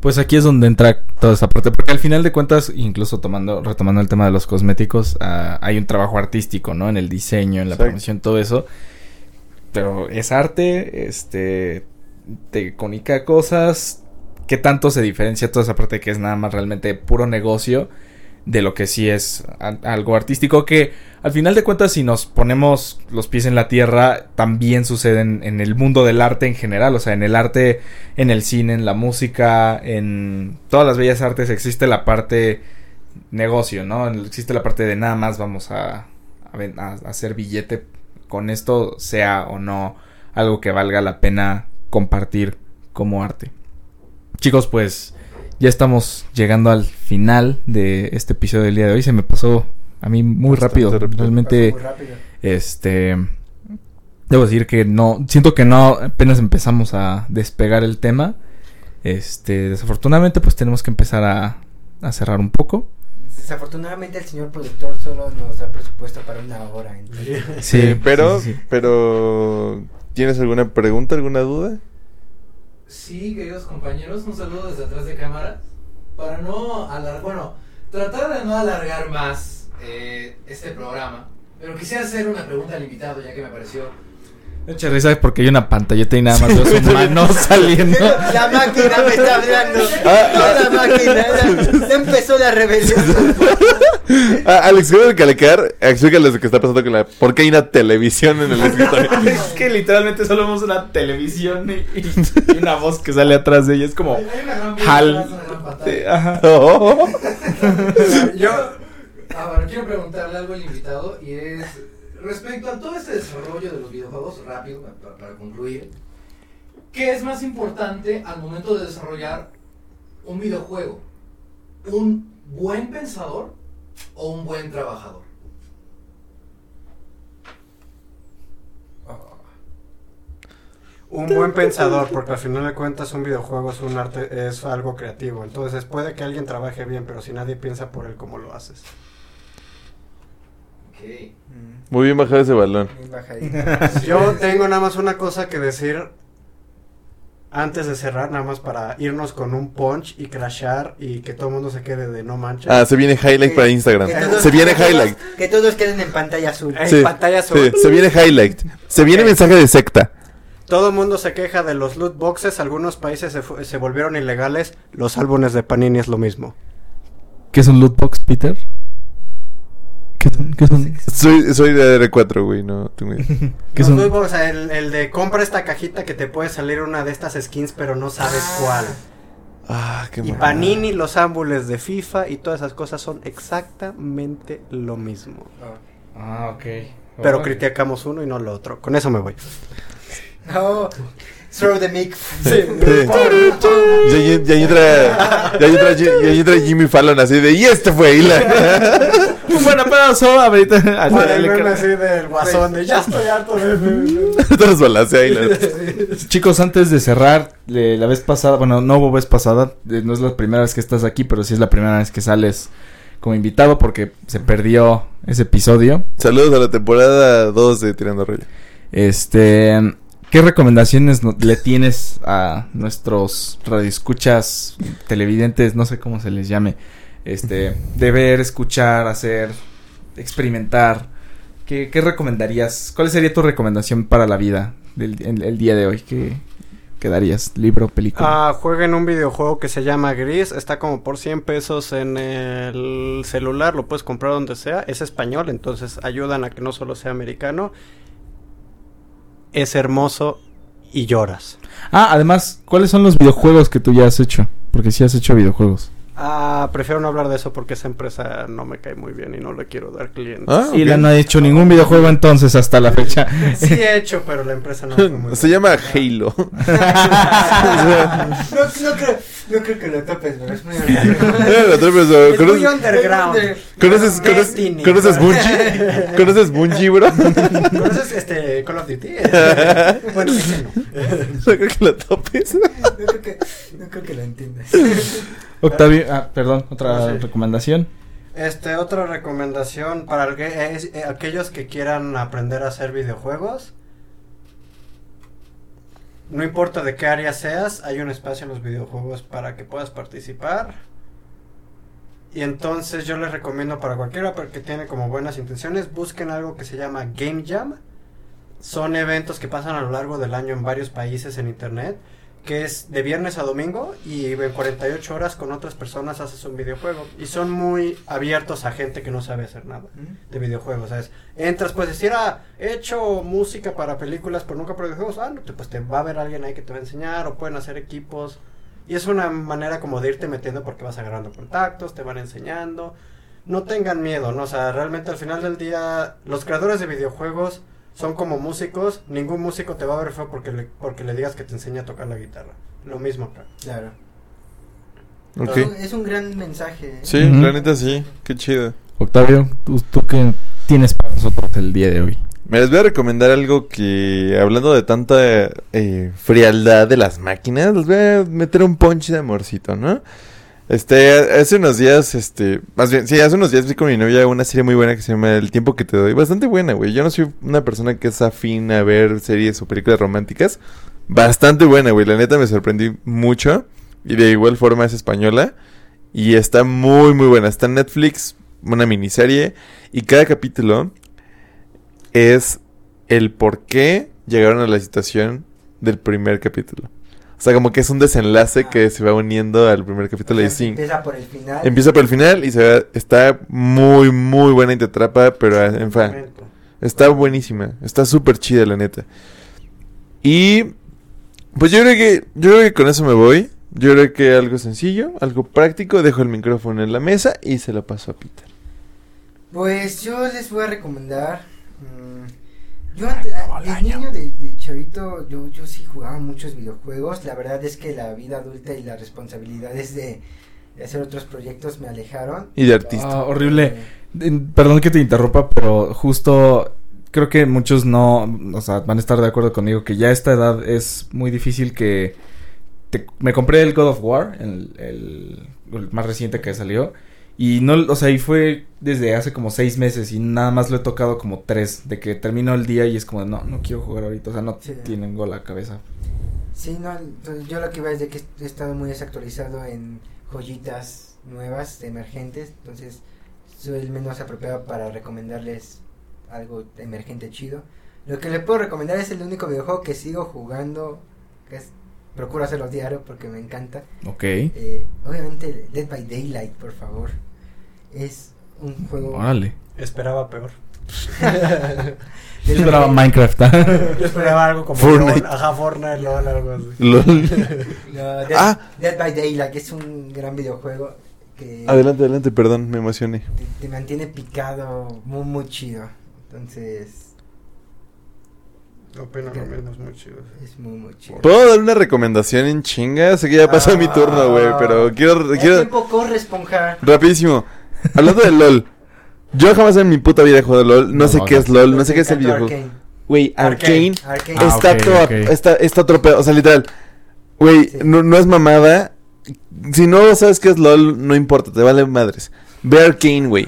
Pues aquí es donde entra toda esa parte, porque al final de cuentas, incluso tomando, retomando el tema de los cosméticos, ah, hay un trabajo artístico, ¿no? En el diseño, en la promoción, todo eso. Pero es arte, este, te comunica cosas. ¿Qué tanto se diferencia toda esa parte que es nada más realmente puro negocio? De lo que sí es algo artístico que al final de cuentas si nos ponemos los pies en la tierra también sucede en, el mundo del arte en general, o sea, en el arte, en el cine, en la música, en todas las bellas artes existe la parte negocio, ¿no? Existe la parte de nada más vamos a, a hacer billete con esto, sea o no algo que valga la pena compartir como arte. Chicos, pues ya estamos llegando al final de este episodio del día de hoy. Se me pasó a mí muy rápido. Realmente, este, debo decir que no, siento que no apenas empezamos a despegar el tema. Este, desafortunadamente, pues tenemos que empezar a, a cerrar un poco. Desafortunadamente el señor productor solo nos da presupuesto para una hora. Sí, pero, pero, ¿tienes alguna pregunta, alguna duda? Sí, queridos compañeros, un saludo desde atrás de cámara. Para no alargar, bueno, tratar de no alargar más eh, este programa, pero quisiera hacer una pregunta al invitado, ya que me pareció Mucha risa porque hay una pantalleta y nada más veo su mano saliendo. La máquina me está hablando. Ah, ah. la máquina. Ya, empezó la rebelión. Ah, Alex, quiero recalcar, explícales lo que está pasando con la... ¿Por qué hay una televisión en el escritorio? es que literalmente solo vemos una televisión y, una voz que sale atrás de ella. Es como... Hal. Ajá. Yo Ahora quiero preguntarle algo al invitado y es respecto a todo este desarrollo de los videojuegos, rápido, para, para concluir, ¿qué es más importante al momento de desarrollar un videojuego? ¿Un buen pensador o un buen trabajador? Un buen pensador, porque al final de cuentas un videojuego es un arte, es algo creativo. Entonces puede que alguien trabaje bien, pero si nadie piensa por él, ¿cómo lo haces? Muy bien bajado ese balón. Bien bajadito. Yo tengo nada más una cosa que decir antes de cerrar, nada más para irnos con un punch y crashar y que todo el mundo se quede de no manches. Ah, se viene highlight para Instagram. Todos- Se viene que todos- highlight. Que todos queden en pantalla azul. En Sí, pantalla Sí, azul. se viene highlight. Se viene Ok. mensaje de secta. Todo el mundo se queja de los loot boxes, algunos países se, se volvieron ilegales, los álbumes de Panini es lo mismo. ¿Qué es un loot box, Peter? ¿Qué son? ¿Qué son? Soy, soy de R4, güey, no tengo idea. ¿Qué Los son? o sea, el, el de compra esta cajita que te puede salir una de estas skins, pero no sabes Ah. cuál. Ah, qué Y. Panini, los álbumes de FIFA y todas esas cosas son exactamente lo mismo. Ah, ok. Pero criticamos uno y no lo otro. Con eso me voy. No. Throw the mic. Sí. Y ahí, y ahí entra, y ahí entra, y ahí entra Jimmy Fallon así de, y este fue y la... Un buen aplauso ahorita. Para así del guasón de ya estoy harto de... Todos balacea y la... Chicos, antes de cerrar, eh, la vez pasada, bueno, no hubo vez pasada, eh, no es la primera vez que estás aquí, pero sí es la primera vez que sales como invitado porque se perdió ese episodio. Saludos a la temporada 2 de Tirando Rollo. Este, ¿qué recomendaciones le tienes a nuestros radioescuchas, televidentes, no sé cómo se les llame, este, de ver, escuchar, hacer, experimentar? ¿Qué, qué recomendarías? ¿Cuál sería tu recomendación para la vida del el, el día de hoy? ¿Qué, qué darías? ¿Libro, película? Ah, jueguen un videojuego que se llama Gris, está como por 100 pesos en el celular, lo puedes comprar donde sea, es español, entonces ayudan a que no solo sea americano. Es hermoso y lloras. Ah, además, ¿cuáles son los videojuegos que tú ya has hecho? Porque sí has hecho videojuegos. Ah, prefiero no hablar de eso porque esa empresa no me cae muy bien y no le quiero dar clientes. Ah, Y ok. la no ha hecho ningún videojuego entonces hasta la fecha. Sí he hecho, pero la empresa no me fue muy Se bien. llama Halo. No, no, creo, no creo que lo topes, pero es muy Eh, la otra persona, Es muy ¿conoces- underground. ¿Conoces, conoces. ¿Conoces Bungie? ¿Conoces Bungie, bro? no ¿Conoces este Call of Duty? bueno, ese no. creo que lo topes. No creo que, no creo que lo entiendas. Octavio, ah, perdón, otra sí. recomendación. Este, otra recomendación para el es- eh, aquellos que quieran aprender a hacer videojuegos. No importa de qué área seas, hay un espacio en los videojuegos para que puedas participar. Y entonces yo les recomiendo para cualquiera que tiene como buenas intenciones, busquen algo que se llama Game Jam. Son eventos que pasan a lo largo del año en varios países en internet, que es de viernes a domingo y en 48 horas con otras personas haces un videojuego. Y son muy abiertos a gente que no sabe hacer nada de videojuegos. ¿sabes? Entras, puedes decir, ah, he hecho música para películas, pero nunca para videojuegos. Ah, no, te- pues te va a haber alguien ahí que te va a enseñar, o pueden hacer equipos. Y es una manera como de irte metiendo porque vas agarrando contactos, te van enseñando. No tengan miedo, ¿no? O sea, realmente al final del día, los creadores de videojuegos son como músicos. Ningún músico te va a ver feo porque le, porque le digas que te enseña a tocar la guitarra. Lo mismo acá. Claro. Es un- Es un gran mensaje. ¿eh? Sí, Ujú. la neta sí. Qué chido. Octavio, ¿tú, tú qué tienes para nosotros el día de hoy? Me les voy a recomendar algo que, hablando de tanta eh, frialdad de las máquinas, les voy a meter un punch de amorcito, ¿no? Este, hace unos días, este, más bien, sí, hace unos días vi con mi novia una serie muy buena que se llama El tiempo que te doy. Bastante buena, güey. Yo no soy una persona que es afín a ver series o películas románticas. Bastante buena, güey. La neta me sorprendí mucho. Y de igual forma es española. Y está muy, muy buena. Está en Netflix, una miniserie. Y cada capítulo es el por qué llegaron a la situación del primer capítulo. O sea, como que es un desenlace que se va uniendo al primer capítulo y sí. Empieza por el final. Empieza por el final y se va, está muy, muy buena y te atrapa, pero ah, en fa- está buenísima. Está súper chida, la neta. Y pues yo creo que yo creo que con eso me voy. Yo creo que algo sencillo, algo práctico. Dejo el micrófono en la mesa y se lo paso a Peter. Pues yo les voy a recomendar. mm, yo antes, ah, de niño, de, de chavito, yo, yo sí jugaba muchos videojuegos. La verdad es que la vida adulta y las responsabilidades de, de hacer otros proyectos me alejaron. Y de artista. Ah, horrible. Eh, Perdón que te interrumpa, pero justo creo que muchos no, o sea, van a estar de acuerdo conmigo que ya a esta edad es muy difícil que te- me compré el God of War, el, el- el más reciente que salió y no, o sea, y fue desde hace como seis meses y nada más lo he tocado como tres, de que termino el día y es como no, no quiero jugar ahorita, o sea, no Sí. tienen la cabeza. Sí, no, entonces yo lo que iba es de que he estado muy desactualizado en joyitas nuevas, emergentes, entonces soy el menos apropiado para recomendarles algo emergente chido. Lo que le puedo recomendar es el único videojuego que sigo jugando, que es, procuro hacerlo diario porque me encanta. Ok. Eh, obviamente Dead by Daylight, por favor. Es un juego... Órale. Esperaba peor. Yo esperaba Minecraft. Yo esperaba algo como Fortnite. LOL, ajá, Fortnite, LOL, algo así. Lol. No, Dead, Ah. Dead by Daylight es un gran videojuego que... adelante, adelante, perdón, me emocioné. te, te mantiene picado muy muy chido entonces Opino lo mismo, es muy chido. es muy muy chido ¿Puedo dar una recomendación en chinga? Sé que ya pasó mi turno, güey, pero quiero, el quiero... tiempo corre esponja Rapidísimo. Hablando de LOL. Yo jamás en mi puta vida he jugado LOL. No, No, sé no, qué no. es LOL, no sé qué es el videojuego. Güey, Arcane Arcane. Ah, está ok. está, está otro pedo, o sea, literal. Güey, Sí. no, no es mamada. Si no sabes qué es LOL, no importa, te vale madres. Ve Arcane, güey.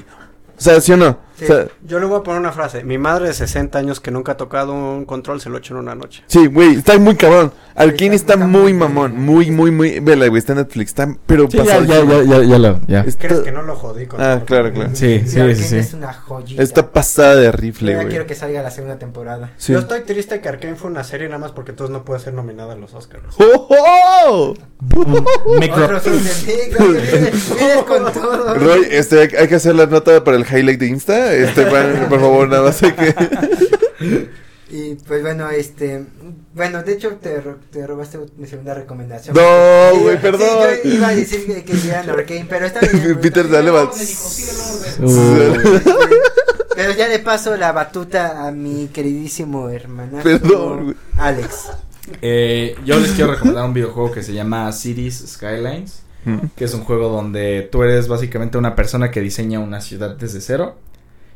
O sea, ¿sí o no? Sí. O sea, Yo le voy a poner una frase. Mi madre de 60 años que nunca ha tocado un control se lo echo en una noche. sí, güey, está muy cabrón. Arcane Está- está, está muy muy mamón, muy, muy, muy. Vela, güey, está en Netflix, está, pero Sí, ya, pasado. ya, ya, ya, ya lo, ya. Está, ¿Crees que no lo jodí con Ah, claro, claro. Sí, Sí, sí, sí, sí. es una joyita está pasada de rifle, ya güey. quiero que salga la segunda temporada Sí. Yo estoy triste que Arkane fue una serie nada más porque entonces no puede ser nominada a los Oscars. ¡Oh, oh! Otros vienes con todo Roy, este, hay- hay que hacer la nota para el highlight de Insta. Este, por favor, nada más hay que. y pues bueno este bueno de hecho te, ro- te robaste mi segunda recomendación No, Sí, güey, sí, perdón. yo iba a decir que, que vieran Arcane pero está bien Peter, dale, va. Uh, Pero ya le paso la batuta a mi queridísimo hermano Perdón, güey. Alex. eh, yo les quiero recomendar un videojuego que se llama Cities Skylines. que es un juego donde tú eres básicamente una persona que diseña una ciudad desde cero.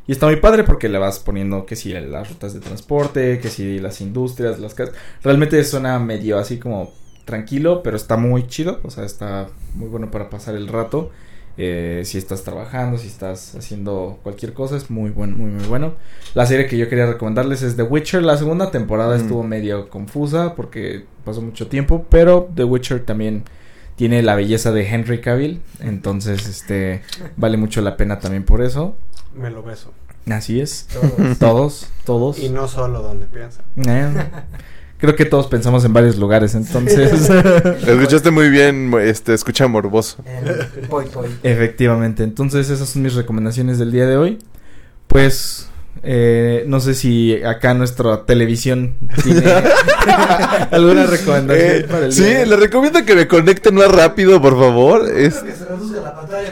Y está muy padre porque le vas poniendo que si las rutas de transporte, que si las industrias, las casas. Realmente suena medio así como tranquilo, pero está muy chido. O sea, está muy bueno para pasar el rato. Eh, si estás trabajando, si estás haciendo cualquier cosa, es muy bueno, muy, muy bueno. La serie que yo quería recomendarles es The Witcher. La segunda temporada Mm. estuvo medio confusa porque pasó mucho tiempo, pero The Witcher también tiene la belleza de Henry Cavill, entonces este vale mucho la pena también por eso. Me lo beso. Así es. Todos. Todos, todos. Y no solo donde piensa. Eh, creo que todos pensamos en varios lugares, entonces Escuchaste muy bien, este, escucha morboso. El efectivamente. Entonces esas son mis recomendaciones del día de hoy. Pues eh, no sé si acá nuestra televisión tiene alguna recomendación Eh, para el sí, día le recomiendo que me conecten más rápido, por favor. Es... que se reduzca la pantalla.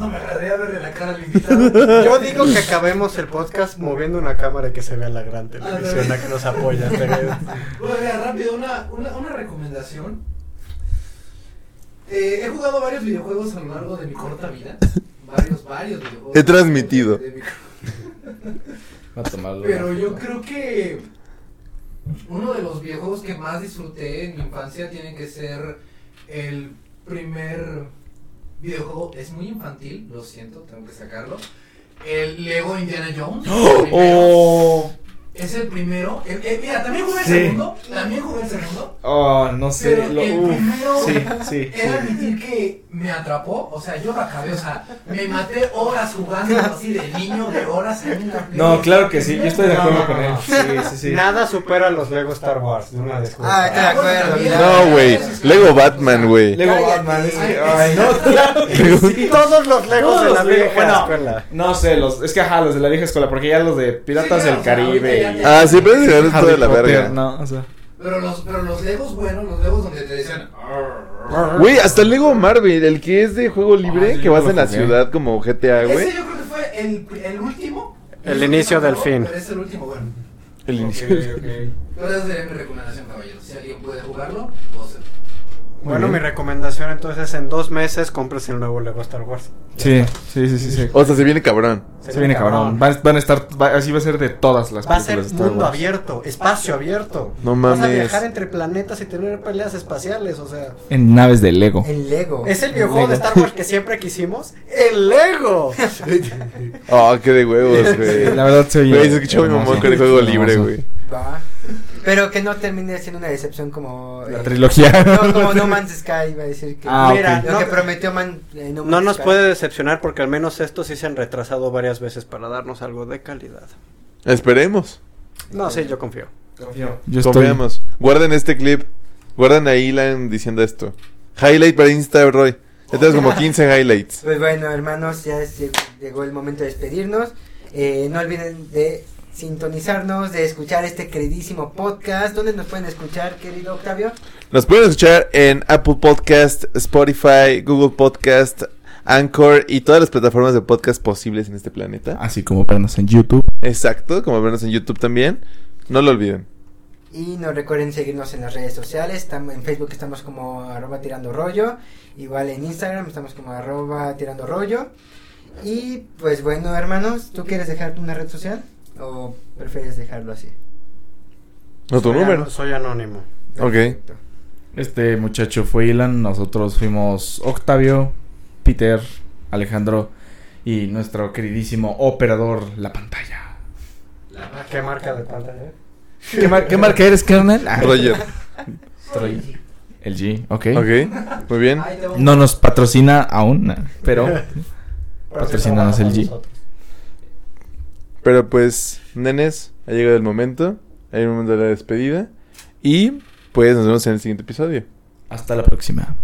No me verle la cara al invitado. Yo digo que acabemos el podcast moviendo una cámara y que se vea la gran televisión la que nos apoya. Bueno, mira, rápido, una, una, una recomendación. Eh, he jugado varios videojuegos a lo largo de mi corta vida. Varios, varios videojuegos. He transmitido. De mi- Va a tomarlo. Pero yo creo que uno de los videojuegos que más disfruté en mi infancia tiene que ser el primer videojuego. Es muy infantil, lo siento, tengo que sacarlo. El Lego Indiana Jones. Oh, Es el primero. El- eh, mira, también jugué el Sí. segundo. También jugué el segundo. oh, no sé. Pero lo- el primero sí, sí, sí. admitir que me atrapó, o sea, yo lo acabé, o sea, me maté horas jugando así de niño, de horas en una. No, claro que sí, yo estoy de acuerdo No, con él. Sí, sí, sí. Nada supera a los Lego Star Wars. De una disculpa. Ah, estoy de acuerdo. mira. No, güey. Lego Batman, güey. Lego. Batman, es que, Ay, ay, no, claro que sí. Todos los Legos Todos de la vieja bueno, escuela. No sé, los, es que ajá, los de la vieja escuela, porque ya los de Piratas Sí, del o sea, Caribe Ah, sí, pero es de la verga. no, o sea. Pero los, pero los Legos buenos, los Legos donde te decían. Güey, hasta el Lego Marvel, el que es de juego libre, Ah, sí, que vas en la ciudad como GTA, Ese güey. yo creo que fue el, el último. El inicio del fin. Pero es el último, bueno. El inicio. ok. Pero esa sería mi recomendación, caballeros. Si alguien puede jugarlo, puedo Bueno, bien. mi recomendación entonces en dos meses compres el nuevo Lego Star Wars. Sí, sí, sí, sí. sí. O sea, se viene cabrón. Se viene cabrón. Van, van a estar, va- así va a ser de todas las Va a ser Star mundo Wars. abierto, espacio abierto. No Vas a mames. viajar entre planetas y tener peleas espaciales, o sea. En naves de Lego. El Lego. Es el videojuego de. Star Wars que siempre quisimos. ¡El Lego! Oh, qué de huevos, güey. La verdad se oye Güey, se escuchó mi mamón con el juego libre, güey. Va. Pero que no termine siendo una decepción como. La eh, trilogía. No, como No Man's Sky iba a decir que. Ah, Mira, ok. Lo no- que prometió Man, eh, No, No Man's nos Sky. puede decepcionar porque al menos estos sí se han retrasado varias veces para darnos algo de calidad. Esperemos. No, sí, yo confío. Yo estoy... Confiamos. Guarden este clip. Guarden a Ilan diciendo esto. Highlight para Insta, Roy. Ya tenemos como 15 highlights. Pues bueno, hermanos, ya es- llegó el momento de despedirnos. Eh, no olviden de sintonizarnos, de escuchar este queridísimo podcast. ¿Dónde nos pueden escuchar, querido Octavio? Nos pueden escuchar en Apple Podcast, Spotify, Google Podcast, Anchor y todas las plataformas de podcast posibles en este planeta. Así como vernos en YouTube. Exacto, como vernos en YouTube también. No lo olviden. Y no recuerden seguirnos en las redes sociales. Estamos, en Facebook estamos como arroba tirando rollo. Igual en Instagram estamos como arroba tirando rollo. Y pues bueno, hermanos, ¿tú quieres dejar una red social? ¿O prefieres dejarlo así? No tu Soy número. Soy anónimo. Ok. Perfecto. Este muchacho fue Ilan, nosotros fuimos Octavio, Peter, Alejandro y nuestro queridísimo operador La Pantalla. La. ¿Qué marca de pantalla? ¿Qué, mar- qué marca eres? Ah, Roger. Troy. El G, ok. Ok, muy bien. No nos patrocina aún, pero Patrocínanos el G. Pero pues, nenes, ha llegado el momento. Ha llegado el momento de la despedida. Y pues nos vemos en el siguiente episodio. hasta la próxima.